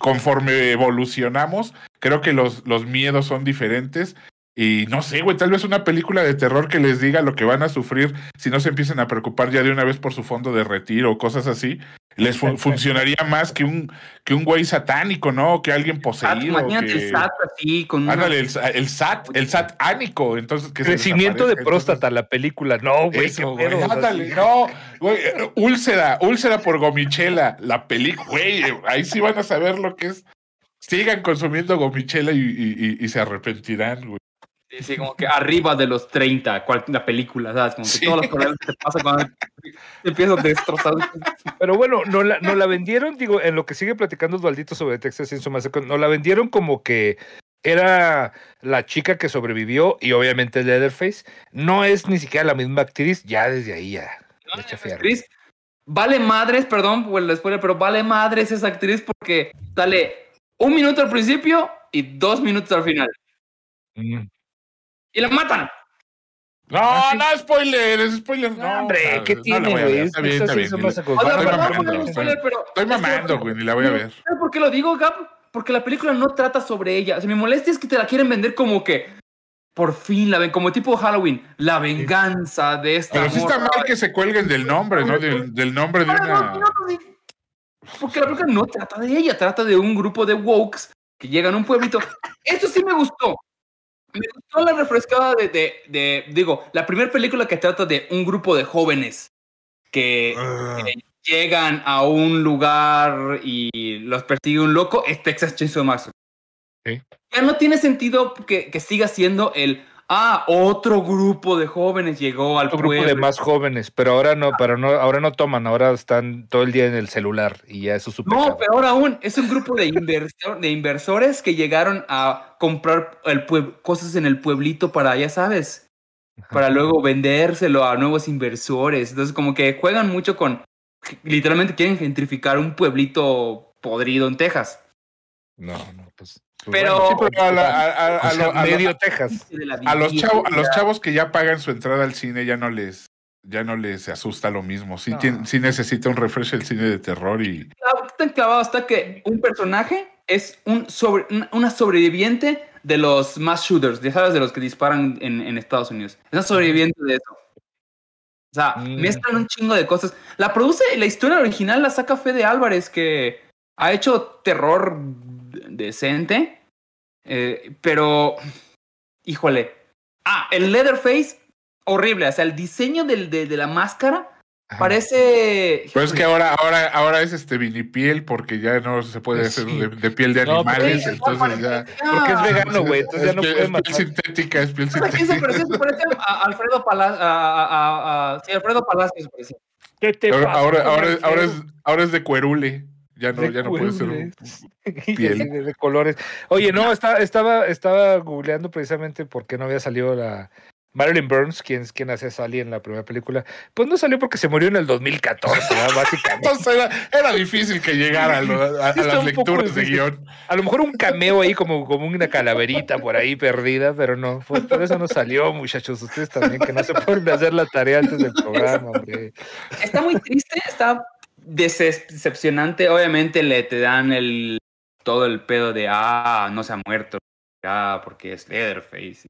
conforme evolucionamos, creo que los, los miedos son diferentes. Y no sé, güey, tal vez una película de terror que les diga lo que van a sufrir si no se empiezan a preocupar ya de una vez por su fondo de retiro o cosas así, les fu- funcionaría más que un, que un güey satánico, ¿no? Que alguien
SAT,
poseído.
imagínate
que-
el SAT así con una-
Ándale, el, sa- el SAT, el SAT ánico, entonces que
Crecimiento de próstata, la película. No, güey,
eso, Ándale, no, güey, úlcera, úlcera por gomichela, la película, güey, ahí sí van a saber lo que es. Sigan consumiendo gomichela y, y- y- y se arrepentirán, güey.
Sí, sí, como que arriba de los 30, cual- la película, ¿sabes? Como que
Sí.
todos los problemas que te pasan cuando te empiezas a destrozar.
Pero bueno, no la, no la vendieron, digo, en lo que sigue platicando Osvaldito sobre Texas Chainsaw Massacre, no la vendieron como que era la chica que sobrevivió y obviamente Leatherface. No es ni siquiera la misma actriz, ya desde ahí ya. chafiaron.
Chris, vale madres, perdón por el spoiler, pero vale madres esa actriz porque sale un minuto al principio y dos minutos al final.
Mm.
Y la matan.
No,
Ah, sí.
no, spoiler, es spoiler. No,
hombre,
no,
¿qué
no
tiene, güey?
Está bien, está bien. Estoy mamando, güey, ni la voy a ver.
¿Sabes por qué lo digo, Gap? Porque la película no trata sobre ella. O sea, mi molestia es que te la quieren vender como que por fin la ven, como tipo Halloween, la venganza de esta.
Pero sí está mal que se cuelguen del nombre, ¿no? Del, del nombre de una.
no, no, Porque la película no trata de ella, trata de un grupo de wokes que llegan a un pueblito. Eso sí me gustó. Me gustó la refrescada de, de, de- digo, la primera película que trata de un grupo de jóvenes que
Ah.
llegan a un lugar y los persigue un loco, es Texas Chainsaw Massacre.
Sí.
Ya no tiene sentido que, que siga siendo el, ah, otro grupo de jóvenes llegó al
Otro grupo de
pueblo.
más jóvenes, pero ahora no, pero no, ahora no toman, ahora están todo el día en el celular y ya eso es su
No,
pecado.
peor aún, es un grupo de, inversor- de inversores que llegaron a comprar el cosas en el pueblito para, ya sabes, para luego vendérselo a nuevos inversores. Entonces, como que juegan mucho con, literalmente quieren gentrificar un pueblito podrido en Texas.
No, no, pues. Pues
Pero-
bueno,
Sí, pero a, la- a- a-
o
a
sea,
lo- a lo-
medio Texas.
De la
a los chavos, a
vivienda.
los chavos que ya pagan su entrada al cine ya no les, ya no les asusta lo mismo. Sí,
No.
tien- sí necesita un refresh el cine de terror y
Clav- tan clavado hasta que un personaje es un sobre, una- una sobreviviente de los mass shooters, ya sabes, de los que disparan en, en Estados Unidos. Es una sobreviviente de eso. O sea,
Mm.
mezclan un chingo de cosas. La produce, la historia original la saca Fede Álvarez, que ha hecho terror decente, eh, pero, híjole. Ah, el Leatherface, horrible. O sea, el diseño del, de, de la máscara
Ajá.
parece...
Pero es que ahora, ahora, ahora es este vinipiel porque ya no se puede hacer
sí.
de, de piel de
No,
animales, entonces ya.
Porque es vegano, güey, entonces ya
es
no
piel,
puede
es piel
matar.
sintética, es piel
¿Sabes qué se
sintética.
parece? Se parece a Alfredo Palacios. A, a- a- sí, Alfredo Palacios parece.
¿Qué te
Ahora,
pasa
ahora, ahora, es, ahora, es,
dedo?
ahora es de cuerule. Ya no,
De
ya no puede ser. un- piel.
de, de colores. Oye, no, está, estaba, estaba googleando precisamente por qué no había salido la Marilyn Burns, quien, quien hace Sally en la primera película. Pues no salió porque se murió en el 2014, ¿verdad? básicamente.
Entonces era, era difícil que llegara a, lo- a- a
Sí, está
las lecturas de guion.
A lo mejor un cameo ahí como, como una calaverita por ahí perdida, pero no, pues por eso no salió, muchachos. Ustedes también que no se pueden hacer la tarea antes del programa, hombre.
Está muy triste, está decepcionante. Obviamente le te dan el todo el pedo de ah, no se ha muerto. Ah, porque es Leatherface.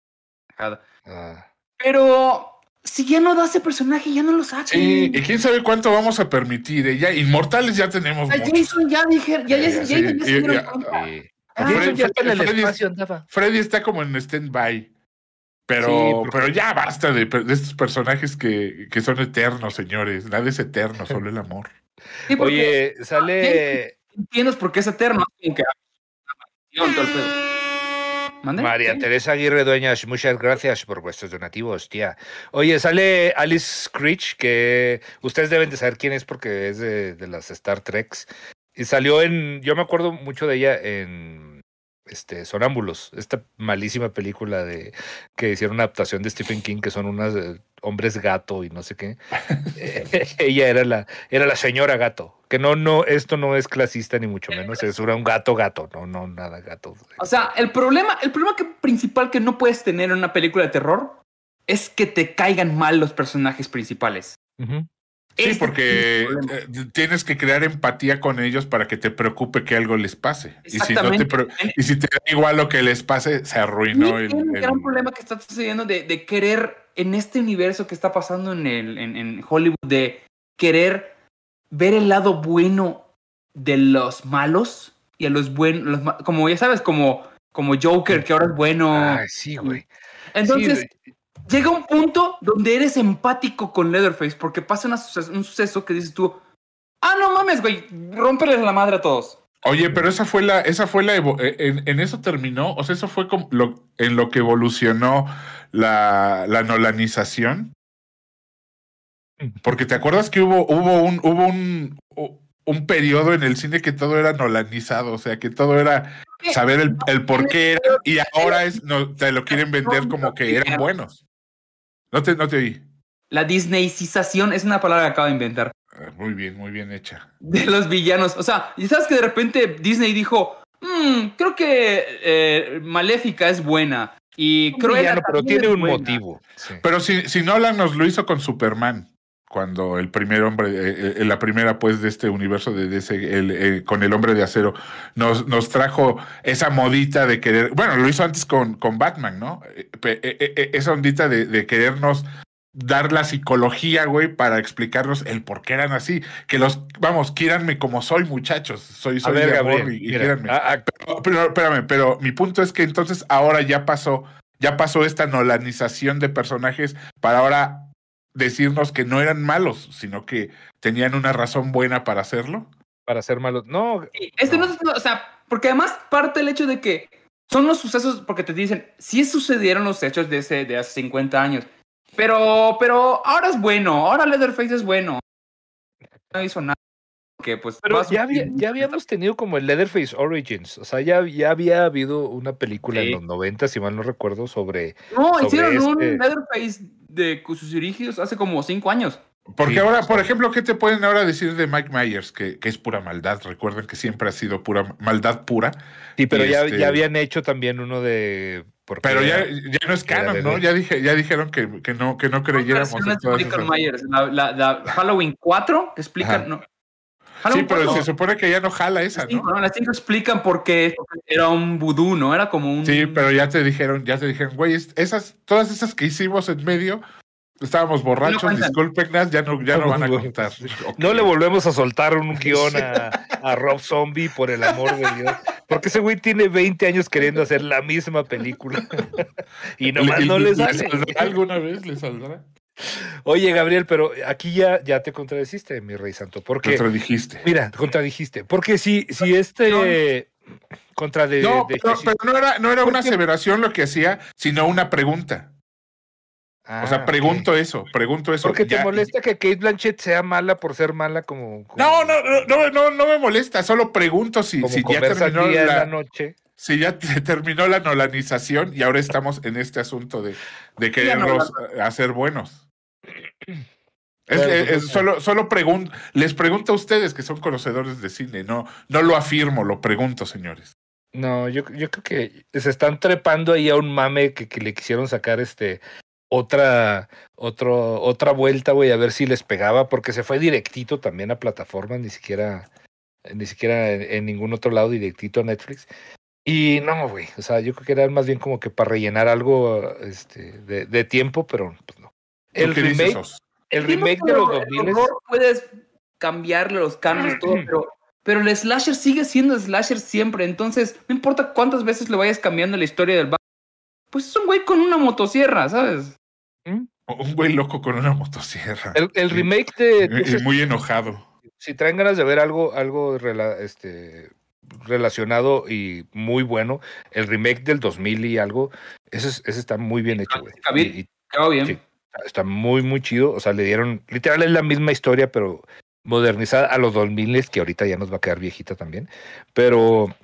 Ah,
Pero si ya no da ese personaje, ya no lo saquen.
Sí, y quién sabe cuánto vamos a permitir. eh, Ya, inmortales ya tenemos
A. Jason ya dije, ya, ya, ya,
Sí,
ya, ya. Ah,
Fred-
ya está en el
Freddy-
espacio, andaba.
Freddy está como en stand-by. Pero,
Sí, porque-
pero ya basta de, de estos personajes que, que son eternos, señores. Nada es eterno, solo el amor.
Sí,
Oye, sale
entiendes por qué es eterno. Que. ¿Mande?
María. Teresa Aguirre Dueñas, muchas gracias por vuestros donativos, tía. Oye, sale Alice Screech, que ustedes deben de saber quién es porque es de, de las Star Treks. Y salió en, yo me acuerdo mucho de ella en este Sonámbulos, esta malísima película de que hicieron una adaptación de Stephen King, que son unos eh, hombres gato y no sé qué. Eh, ella era la, era la señora gato. Que no, no, esto no es clasista ni mucho menos, es un gato gato, no, no, nada gato.
O sea, el problema, el problema que, principal que no puedes tener en una película de terror es que te caigan mal los personajes principales.
Sí,
Ese
porque
el
eh, tienes que crear empatía con ellos para que te preocupe que algo les pase. Y si, no te, y si te da igual lo que les pase, se arruinó el, el-
gran problema que está sucediendo de, de querer, en este universo que está pasando en, el, en, en Hollywood, de querer ver el lado bueno de los malos y a los buenos, como ya sabes, como, como Joker, que ahora es bueno.
Sí, güey.
Entonces,
Sí,
llega un punto donde eres empático con Leatherface porque pasa un suceso que dices tú, ah, no mames, güey, rómpeles la madre a todos.
Oye, pero esa fue la, esa fue la, eh, en, eso terminó, o sea, eso fue como lo, en lo que evolucionó la, la nolanización. Porque te acuerdas que hubo, hubo un, hubo un, periodo en el cine que todo era nolanizado, o sea, que todo era saber el, el por qué eran, y ahora es, te lo quieren vender como que eran buenos. No te, no te oí.
La Disneycización es una palabra que acabo de inventar.
Ah, Muy bien, muy bien hecha.
de los villanos. O sea, y sabes que de repente Disney dijo, "Mm, creo que eh, Maléfica es buena. Y
Un
Cruella
villano, pero tiene un
buena.
motivo. sí.
Pero si, si Nolan nos lo hizo con Superman, cuando el primer hombre, eh, eh, la primera pues de este universo de, DC, el, eh, con el hombre de acero, nos, nos trajo esa modita de querer, bueno, lo hizo antes con, con Batman, ¿no? Eh, eh, eh, esa ondita de, de querernos dar la psicología, güey, para explicarnos el por qué eran así. Que los, vamos, quieranme como soy, muchachos. Soy, soy
ver,
de amor
Gabriel,
y, y
mira,
quiéranme.
a- a-
Pero, pero, espérame, pero mi punto es que entonces ahora ya pasó, ya pasó esta nolanización de personajes para ahora decirnos que no eran malos, sino que tenían una razón buena para hacerlo.
para ser malos. No,
Sí, Este no. es, no, o sea, porque además parte el hecho de que son los sucesos, porque te dicen, sí sucedieron los hechos de, ese, de hace 50 años, pero, pero ahora es bueno, ahora Leatherface es bueno. No hizo nada. Que pues
pero ya, había-
sufrir
ya habíamos tenido como el Leatherface Origins. O sea, ya, ya había habido una película
Sí.
en los 90, si mal no recuerdo, sobre.
No,
sobre
hicieron un
este-
Leatherface de sus orígenes hace como 5 años.
Porque
Sí,
ahora, por ejemplo, ¿qué te pueden ahora decir de Mike Myers? Que, que es pura maldad. Recuerden que siempre ha sido pura maldad pura.
Sí, pero ya,
este-
ya habían hecho también uno de.
Pero ya, ya no es canon, ¿no? Ya dije, ya dijeron que, que no, que no creyéramos en todas
Myers, la, la- la Halloween 4 que explican. No,
Sí, pero
4,
se supone que ya no jala esa,
las cinco,
¿no?
¿no? Las 5 explican por qué era un vudú, ¿no? Era como un.
Sí, pero ya te dijeron, ya te dijeron, güey, es- esas, todas esas que hicimos en medio, estábamos borrachos,
cuentan.
discúlpenas, ya no, ya no van a contar.
No le volvemos a soltar un guion a, a Rob Zombie, por el amor de Dios. Porque ese güey tiene 20 años queriendo hacer la misma película. y nomás no le sale.
¿Alguna vez le saldrá?
Oye, Gabriel, pero aquí ya, ya te contradeciste, mi rey santo. Porque,
Contradijiste.
mira, contradijiste. Porque si, si este. Contra de.
No,
de
pero, no era, no era una aseveración lo que hacía, sino una pregunta.
Ah,
o sea,
ok.
pregunto eso, pregunto eso.
Porque te molesta que Kate Blanchett sea mala por ser mala como. como-
No, no, no, no, me molesta, solo pregunto si,
Como
si ya terminó
la
la,
noche.
si ya te- terminó la nolanización y ahora estamos en este asunto de, de quererlos eh, hacer buenos. Es,
Claro,
es- es solo, solo pregun- les pregunto a ustedes que son conocedores de cine, no, no lo afirmo, lo pregunto, señores.
No, yo, yo creo que se están trepando ahí a un mame que, que le quisieron sacar este otra otro, otra vuelta, güey, a ver si les pegaba, porque se fue directito también a plataformas, ni siquiera, ni siquiera en, en ningún otro lado, directito a Netflix. Y no, güey, o sea, yo creo que era más bien como que para rellenar algo este, de, de tiempo, pero pues no.
¿Tú
El remake, el remake de los
el
2000
horror puedes cambiarle los cambios, todo, pero, pero el slasher sigue siendo slasher siempre. Entonces, no importa cuántas veces le vayas cambiando la historia del bar, pues es un güey con una motosierra, ¿sabes?
Un güey loco con una motosierra.
el, el remake de...
Y muy enojado.
si traen ganas de ver algo, algo rela- este, relacionado y muy bueno, el remake del 2000 y algo, ese, es- ese está muy bien hecho, güey. Y
Quedó bien.
Sí. Está muy, muy chido. O sea, le dieron, literal es la misma historia, pero modernizada a los 2000 que ahorita ya nos va a quedar viejita también. Pero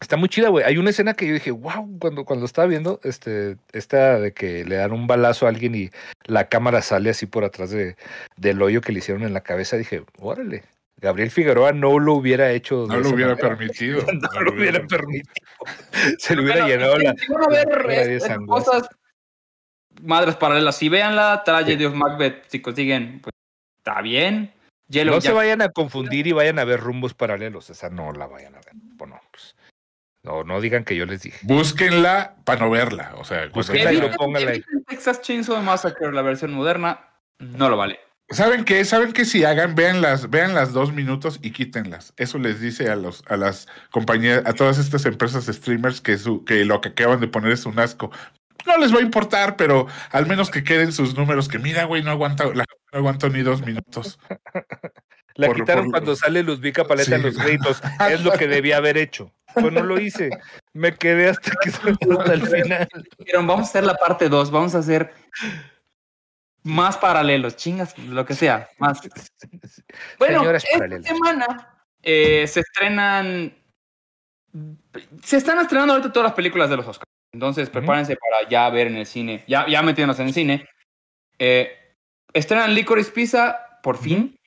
está muy chida, güey. Hay una escena que yo dije, wow, cuando, cuando estaba viendo, este, esta de que le dan un balazo a alguien y la cámara sale así por atrás de, del hoyo que le hicieron en la cabeza, dije, órale. Gabriel Figueroa no lo hubiera hecho.
No lo hubiera
manera.
permitido.
No lo hubiera permitido. Se le hubiera
Bueno,
llenado la.
este, cosas madres paralelas. Si veanla, Tragedy of Macbeth, si consiguen, pues está bien. Yellow
No se vayan a confundir y vayan a ver rumbos paralelos. Esa no la vayan a ver. Bueno, pues, no, no digan que yo les dije.
Búsquenla para no verla. O sea,
Búsquenla y no pónganla ahí.
Texas Chainsaw Massacre, la versión moderna, no lo vale.
¿Saben qué? ¿Saben qué? Si hagan, vean las, vean las dos minutos y quítenlas. Eso les dice a los, a las compañías, a todas estas empresas streamers que su, que lo que acaban de poner es un asco. No les va a importar, pero al menos que queden sus números, que mira, güey, no aguanta, la- no aguanto ni dos minutos.
La
Por-
quitaron
por-
cuando sale Luzbica Paleta en
Sí.
los créditos. Es lo que debía haber hecho. Pues no lo hice. Me quedé hasta que hasta el final.
Dijeron, vamos a hacer la parte 2, vamos a hacer más paralelos, chingas, lo que sea, más. Bueno,
Señoras
esta semana eh, se estrenan. Se están estrenando ahorita todas las películas de los Oscars. Entonces, prepárense para ya ver en el cine, ya, ya metiéndonos en el cine. Eh, estrenan Licorice Pizza, por fin.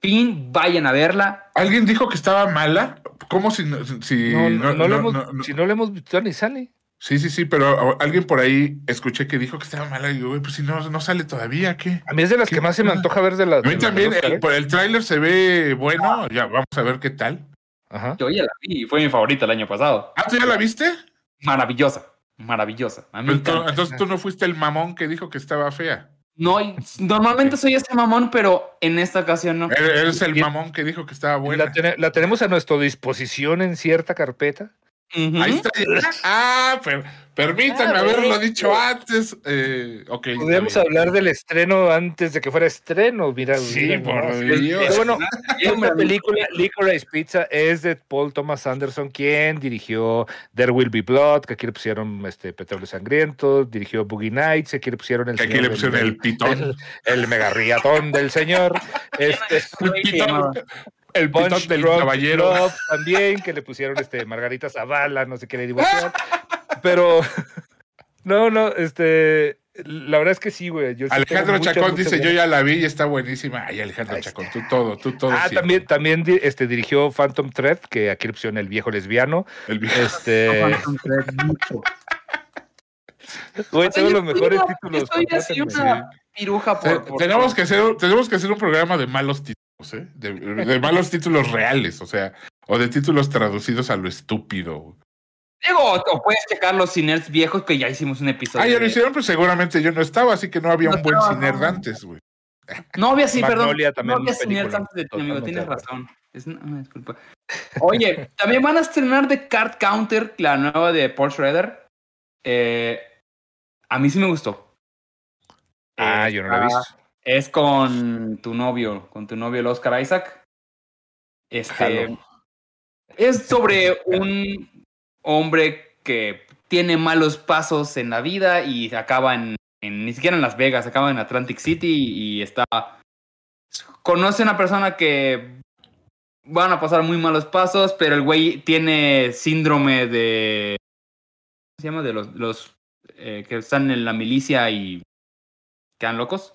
Fin, vayan a verla.
¿Alguien dijo que estaba mala? ¿Cómo si no? Si
No, no, no lo
no-
hemos,
no- no-
si no lo hemos visto ni sale.
Sí, sí, sí, pero alguien por ahí escuché que dijo que estaba mala. Y digo, güey, pues si no, no sale todavía, ¿qué?
A mí es de las
¿Qué
que más se me antoja ver de las.
A mí también, el,
¿eh?
por el tráiler se ve bueno. Ya, vamos a ver qué tal.
Ajá.
Yo ya la vi, fue mi favorita el año pasado.
Ah, ¿tú ya la viste?
Maravillosa, maravillosa. A mí me
Pues tú-
encanta.
entonces tú no fuiste el mamón que dijo que estaba fea.
No, normalmente soy ese mamón, pero en esta ocasión no.
Eres el mamón que dijo que estaba buena.
La, la tenemos a nuestra disposición en cierta carpeta.
Ahí está. Ah, per- permítanme haberlo
bueno.
dicho antes. Eh, ok. está
Podríamos
bien.
hablar del estreno antes de que fuera estreno. Mira,
Sí,
mira
por. Dios.
Pero bueno, esta película, Licorice Pizza, es de Paul Thomas Anderson, quien dirigió There Will Be Blood, que aquí le pusieron este, Petróleo Sangriento, dirigió Boogie Nights, que aquí le pusieron el
Que aquí
señor
le
del-
pusieron el pitón.
el, el mega riatón del señor. Este,
El pitón, el
Punch
del caballero.
También, que le pusieron este Margarita Zavala, no sé qué le digo. Pero no, no, este la verdad es que sí, güey. yo
Alejandro Chacón dice, yo ya la vi y está buenísima. Ay, Alejandro
Ahí
Chacón, tú todo, tú todo.
Ah,
siempre.
también, también este, dirigió Phantom Thread, que aquí le pusieron el viejo lesbiano.
El viejo.
Este,
Phantom Thread mucho.
güey, tengo los mejores títulos.
yo soy así
contrátenme.
una piruja
Te-
por, por-
tenemos, que hacer, tenemos que hacer un programa de malos títulos, ¿eh? De, de malos títulos reales, o sea, o de títulos traducidos a lo estúpido.
Digo, o puedes checar los ciners viejos que ya hicimos un episodio.
Ah, ya lo
de-
hicieron, pues seguramente yo no estaba, así que no había
No
un buen ciner
no.
antes, güey.
No había sí, perdón.
También,
no había ciners antes de ti, amigo, tienes razón. Es una, una disculpa. Oye, también van a estrenar The Card Counter, la nueva de Paul Schrader. Eh, a mí sí me gustó.
Ah,
Eh,
yo no lo he visto.
Es con tu novio, con tu novio el Oscar Isaac. Este es sobre un hombre que tiene malos pasos en la vida y acaba en, en- ni siquiera en Las Vegas, acaba en Atlantic City y, está conoce a una persona que van a pasar muy malos pasos, pero el güey tiene síndrome de ¿cómo se llama? de los, los eh, que están en la milicia y quedan locos.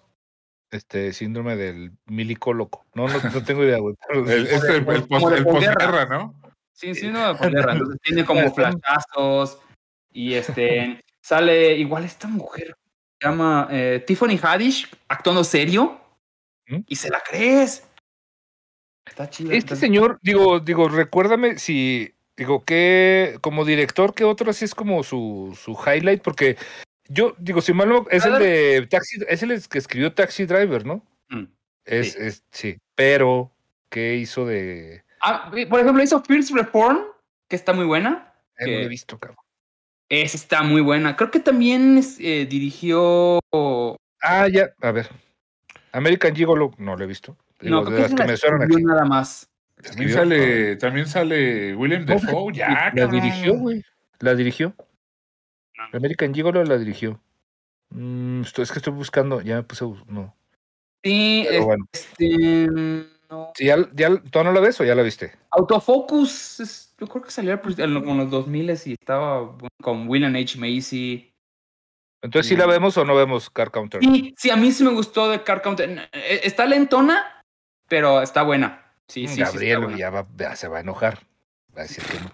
Este síndrome del milico loco. No, no, no tengo idea, güey.
El, este, el,
Como
post-
de
el ¿no?
Sí, sí, no, por guerra. Entonces tiene como
Están-
flashazos y este sale igual esta mujer se llama eh, Tiffany Haddish actuando serio
¿Mm?
y se la crees. Está chido.
Este señor, digo, digo, recuérdame si, digo, que como director, ¿qué otro así es como su, su highlight? Porque yo, digo, si mal no, es el de Taxi, es el que escribió Taxi Driver, ¿no?
Mm.
Es,
Sí.
es, sí, pero, ¿qué hizo de...?
Ah, por ejemplo, hizo First Reform, que está muy buena.
Eh, no lo he visto, cabrón.
Esa está muy buena. Creo que también eh, dirigió.
Ah, ya, a ver. American Gigolo, no lo he visto. Digo,
No,
de
creo
las
que
que me suenan aquí.
nada más.
También sale, también sale William Defoe, ya,
La
cabrón.
dirigió, güey. La dirigió. American Gigolo la dirigió. Mm, es que estoy buscando, ya me puse, no.
Sí,
Pero bueno.
este. no.
Sí, ¿Ya, ya, ¿Tú no la ves o ya la viste?
Autofocus, es- yo creo que salió al principio- en los 2000 y estaba con William H. Macy.
Entonces, ¿sí la vemos o no vemos Car Counter?
Sí, sí, a mí sí me gustó de Car Counter. Eh, Está lentona, pero está buena. Sí, sí, sí,
Gabriel
buena.
ya va- ya se va a enojar. Va a decir que no.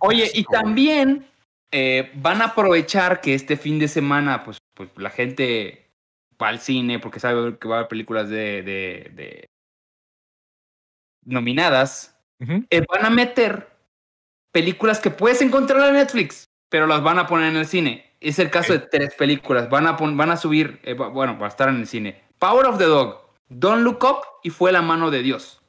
Oye, y también eh, van a aprovechar que este fin de semana, pues, pues la gente va al cine porque sabe que va a haber películas de, de, de nominadas. Eh, van a meter películas que puedes encontrar en Netflix, pero las van a poner en el cine. Es el caso de tres películas. Van a, van a subir, eh, bueno, va a estar en el cine. Power of the Dog, Don't Look Up y Fue la mano de Dios.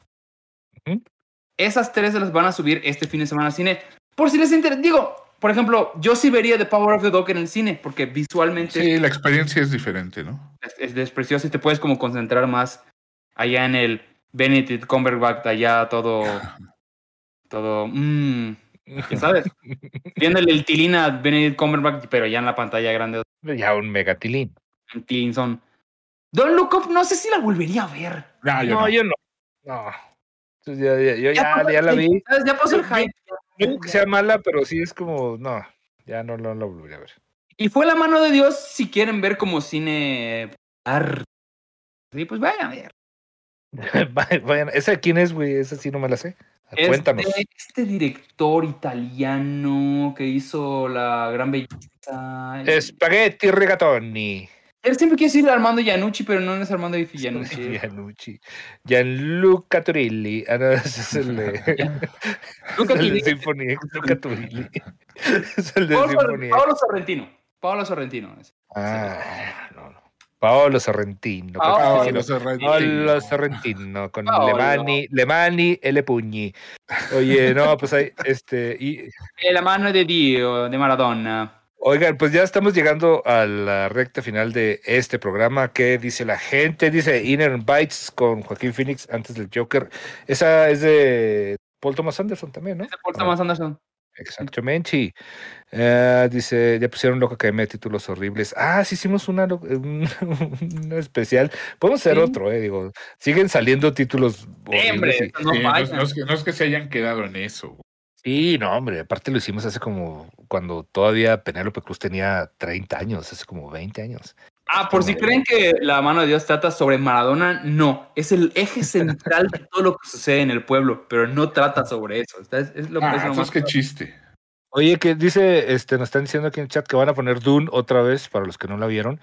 Esas tres se las van a subir este fin de semana al cine. Por si les interesa, digo, por ejemplo, yo sí vería The Power of the Dog en el cine, porque visualmente
Sí, la experiencia es diferente, ¿no?
es, es, es precioso y te puedes como concentrar más allá en el Benedict Cumberbatch, allá todo, todo, mmm, sabes, viéndole el tilín a Benedict Cumberbatch, pero ya en la pantalla grande,
Ya un megatilín.
en Tilinson. Don't Look Up, no sé si la volvería a ver.
No, yo
no,
no.
yo no. No. Entonces, ya, ya- yo ya,
pasó
ya la vi.
¿sabes? Ya pasó el hype.
No que sea mala, pero sí es como, no, ya no, no la volvería a ver.
Y fue la mano de Dios si quieren ver como cine arte. Sí, pues vayan a ver.
Vayan. ¿Esa quién es, güey? Esa sí no me la sé.
Este,
Cuéntanos.
este director italiano que hizo La Gran Belleza.
Spaghetti rigatoni.
Él siempre quiere decir Armando Iannucci, pero no es Armando Iannucci.
Giannucci. Gianluca Turilli. Ah, no, ese es el de.
Luca
el de
Turilli.
Sinfonía. Luca Turilli. Es el de
Paolo,
Sinfonía.
Paolo Sorrentino. Paolo Sorrentino. es.
Ah, no, no. Paolo Sorrentino.
Paolo.
Paolo Sorrentino.
Paolo Sorrentino con
Paolo.
Lemani, Lemani e Le Pugni. Oye, no, pues hay, este, y,
Eh, La mano de Dio, de Maradona.
Oigan, pues ya estamos llegando a la recta final de este programa. ¿Qué dice la gente? Dice Inner Bites con Joaquín Phoenix antes del Joker. Esa es de Paul Thomas Anderson también, ¿no?
Ese Paul Thomas Anderson.
Exactamente. Eh, dice, ya pusieron loca Academia de títulos horribles. Ah, sí hicimos una, un, especial. Podemos hacer
Sí.
otro, eh, digo. Siguen saliendo títulos
Hombre,
horribles. y-
no
Sí, no, es-
vayan.
no es que, no es que se hayan quedado en eso.
Sí, no, hombre, aparte lo hicimos hace como cuando todavía Penélope Cruz tenía 30 años, hace como 20 años.
Ah, por si creen que la mano de Dios trata sobre Maradona, no. Es el eje central de todo lo que sucede en el pueblo, pero no trata sobre eso. Es, es lo,
Ah,
es lo más
qué chiste.
Oye, que dice, este, nos están diciendo aquí en el chat que van a poner Dune otra vez para los que no la vieron.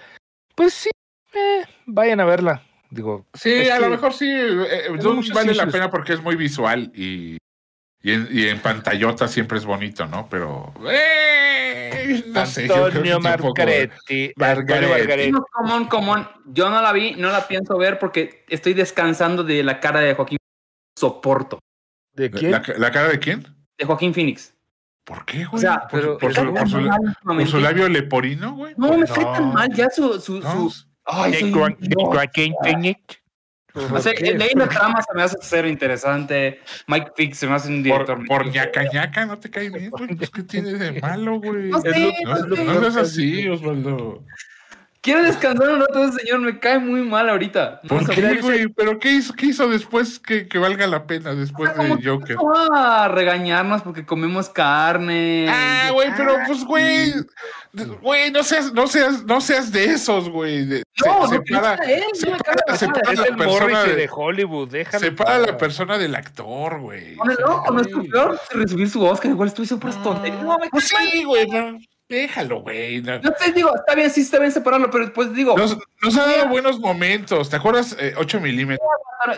Pues sí, eh, vayan a verla. Digo,
Sí, a
que
lo mejor sí. eh, eh, Dune vale la pena porque es muy visual y, y, en, y en pantallota siempre es bonito, ¿no? Pero. eh, no sé,
Antonio Margaretti.
Margaretti.
No, común, común. Yo no la vi, no la pienso ver porque estoy descansando de la cara de Joaquín. Soporto.
¿De quién?
¿La, la cara de quién?
De Joaquín Phoenix.
¿Por qué, güey?
O sea,
por,
pero
por
está
su, por su-
mal
por
últimamente.
su labio leporino, güey.
No, me cae
No.
tan mal ya su. su,
No,
su- Ay, soy.
Joaquín Phoenix.
No sé, la trama se me hace cero interesante. Mike Fix se me hace un director.
Por, por ñaca ñaca no te cae bien, güey. Pues, ¿Qué tiene de malo, güey?
No sé,
No,
no sé.
no seas así, Osvaldo.
Quiero descansar un rato, ese señor. Me cae muy mal ahorita. No
¿Por qué, güey? ¿Pero qué hizo, qué hizo después que, que valga la pena después de Joker?
empezó a regañarnos porque comemos carne.
Ah, güey, pero pues, güey, güey, no seas, no seas, no seas de esos, güey.
No,
se- separa,
él, no me caga la
separa
cara.
Es
la
el
persona de-
de Hollywood, déjalo.
separa a
en
la persona del actor, güey.
Ojo, no es tu peor recibir su Oscar. Igual estoy súper. No, me
Pues sí, güey, pero déjalo, güey. No-
te digo, está bien, sí está bien separarlo, pero después digo,
Nos, nos ha dado buenos momentos. ¿Te acuerdas? Eh, 8 milímetros.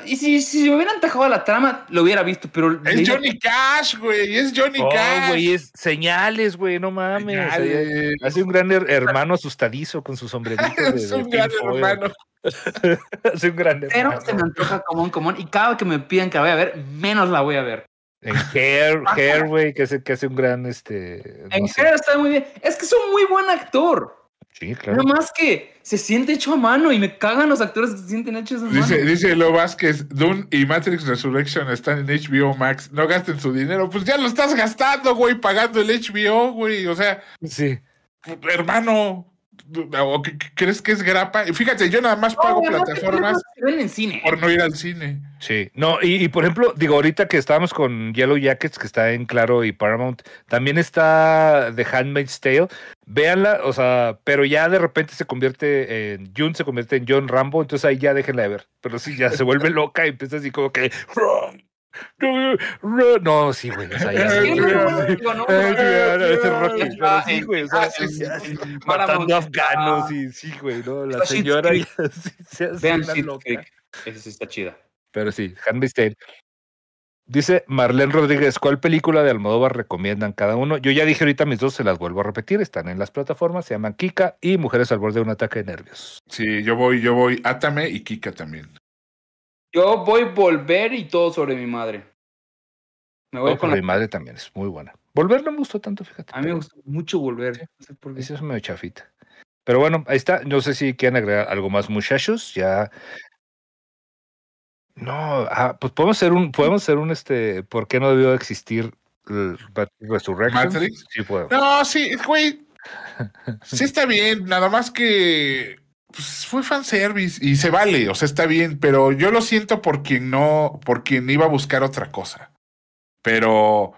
y si, si me hubieran tajado la trama, lo hubiera visto, pero.
Es Johnny Cash, güey. Es Johnny
Oh,
Cash.
güey, es señales, güey, no mames.
Señales.
Hace un gran her- hermano asustadizo con su sombrerito.
Es
de
un gran hermano.
Hace un gran
Pero
hermano.
se me antoja común, común. Y cada vez que me pidan que la voy a ver, menos la voy a ver.
En Hair, Hair, güey, que hace, que hace un gran, este... no
En
sé.
Hair está muy bien. Es que es un muy buen actor.
Sí, claro.
Nada más que se siente hecho a mano y me cagan los actores que se sienten hechos a mano.
Dice, dice Lo Vázquez, Dune y Matrix Resurrection están en HBO Max. No gasten su dinero. Pues ya lo estás gastando, güey, pagando el HBO, güey. O sea,
Sí.
hermano, ¿o qué ¿crees que es grapa? Fíjate, yo nada más pago
No,
plataformas
en cine.
por no ir al cine.
Sí, no, y, y, por ejemplo, digo, ahorita que estábamos con Yellow Jackets, que está en Claro y Paramount, también está The Handmaid's Tale. Véanla, o sea, pero ya de repente se convierte en June, se convierte en John Rambo, entonces ahí ya déjenla de ver. Pero sí, ya se vuelve loca y empieza así como que. No, sí, güey. O sea, ya.
Sí,
güey,
ah,
matando afganos y sí, güey, ¿no? La señora se hace
Vean
loca.
Esa sí está chida.
Pero sí, Handmaid's Tale. Dice Marlene Rodríguez, ¿cuál película de Almodóvar recomiendan cada uno? Yo ya dije ahorita mis dos, se las vuelvo a repetir, están en las plataformas, se llaman Kika y Mujeres al borde de un ataque de nervios.
Sí, yo voy, yo voy. Átame y Kika también.
Yo voy a volver y todo sobre mi madre. Me voy
Oh,
con la...
mi madre también es muy buena. Volver no me gustó tanto, fíjate.
A mí me gustó mucho volver. No sé por qué.
Eso es medio chafita. Pero bueno, ahí está. No sé si quieren agregar algo más, muchachos. Ya. No, ah, pues podemos hacer un, podemos hacer un este, ¿por qué no debió existir? ¿Matrix? Sí, podemos.
No, sí, güey. Sí está bien, nada más que pues, fue fanservice y se vale, o sea, está bien, pero yo lo siento por quien no, por quien iba a buscar otra cosa. Pero,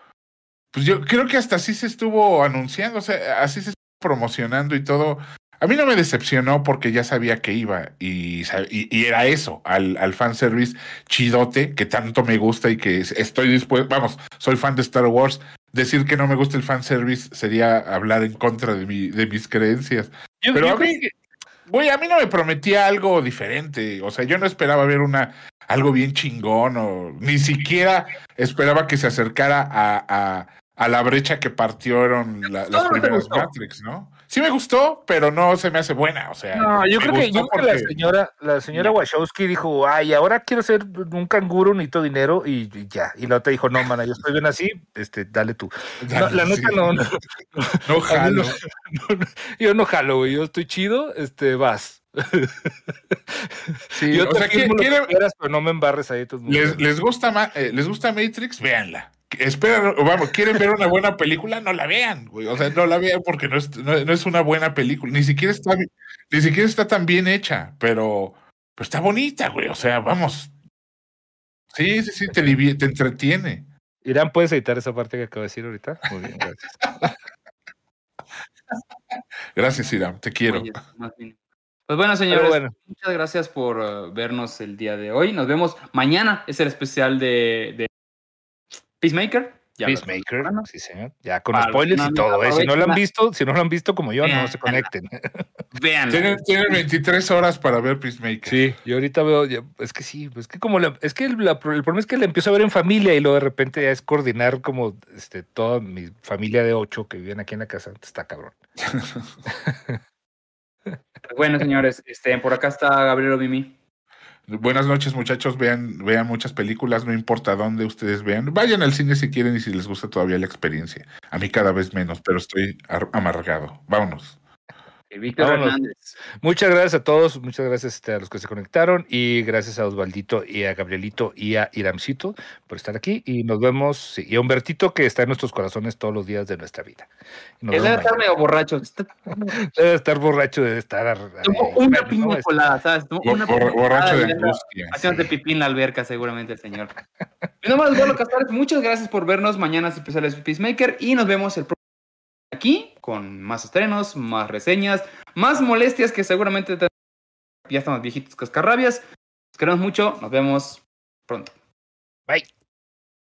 pues yo creo que hasta así se estuvo anunciando, o sea, así se estuvo promocionando y todo. a mí no me decepcionó porque ya sabía que iba y, y, era eso, al, al fanservice chidote que tanto me gusta y que estoy dispuesto, vamos, soy fan de Star Wars. Decir que no me gusta el fanservice sería hablar en contra de, mi, de mis creencias. Pero a mí, güey, a mí no me prometía algo diferente. O sea, yo no esperaba ver una algo bien chingón o ni siquiera esperaba que se acercara a, a, a la brecha que partieron las primeras Matrix, ¿no? Sí me gustó, pero no se me hace buena. O sea,
no, yo creo que, yo creo que la señora, la señora Wachowski dijo, ay, ahora quiero ser un canguro, necesito dinero, y, ya. Y la otra dijo, no, mana, yo estoy bien así, este, dale tú. la neta no, no,
no, jalo.
yo no jalo, güey, yo estoy chido, este, vas.
Sí, yo o sea, quieren,
pero no me embarres ahí.
Les, les, gusta, eh, les gusta Matrix, véanla esperan, vamos, quieren ver una buena película, no la vean, güey. O sea, no la vean porque no es, no, es una buena película. Ni siquiera está, ni siquiera está tan bien hecha, pero, pero está bonita, güey. O sea, vamos. Sí, sí, sí, te, te entretiene.
Irán, ¿puedes editar esa parte que acabo de decir ahorita? Muy bien, gracias.
gracias, Irán, te quiero.
Pues bueno, señores, muchas gracias por uh, vernos el día de hoy. Nos vemos mañana. Es el especial de Peacemaker.
Ya Peacemaker, sí señor. Ya con spoilers y todo. ¿eh? Si no lo han visto, si no lo han visto como yo, no se conecten.
Vean. Tienen, 23 horas para ver Peacemaker.
Sí, yo ahorita veo, es que sí, es que como es que el, problema es que le empiezo a ver en familia y luego de repente ya es coordinar como este toda mi familia de ocho que viven aquí en la casa. Está cabrón.
bueno, señores, este, por acá está Gabriel Mimi.
Buenas noches, muchachos. Vean, vean muchas películas, no importa dónde ustedes vean. Vayan al cine si quieren y si les gusta todavía la experiencia. A mí cada vez menos, pero estoy amargado. Vámonos.
Víctor Hernández.
Muchas gracias a todos, muchas gracias este, a los que se conectaron y gracias a Osvaldito y a Gabrielito y a Iramcito por estar aquí y nos vemos y a Humbertito que está en nuestros corazones todos los días de nuestra vida.
debe estar medio borracho.
Debe estar borracho, debe estar...
una piña colada, ¿sabes? Una
borracho de angustia.
Haciéndote pipí en la alberca seguramente el señor. Mi nombre es Eduardo muchas gracias por vernos mañana especiales Peacemaker y nos vemos el próximo aquí con más estrenos, más reseñas, más molestias que seguramente ya estamos viejitos cascarrabias. Nos queremos mucho, nos vemos pronto.
Bye.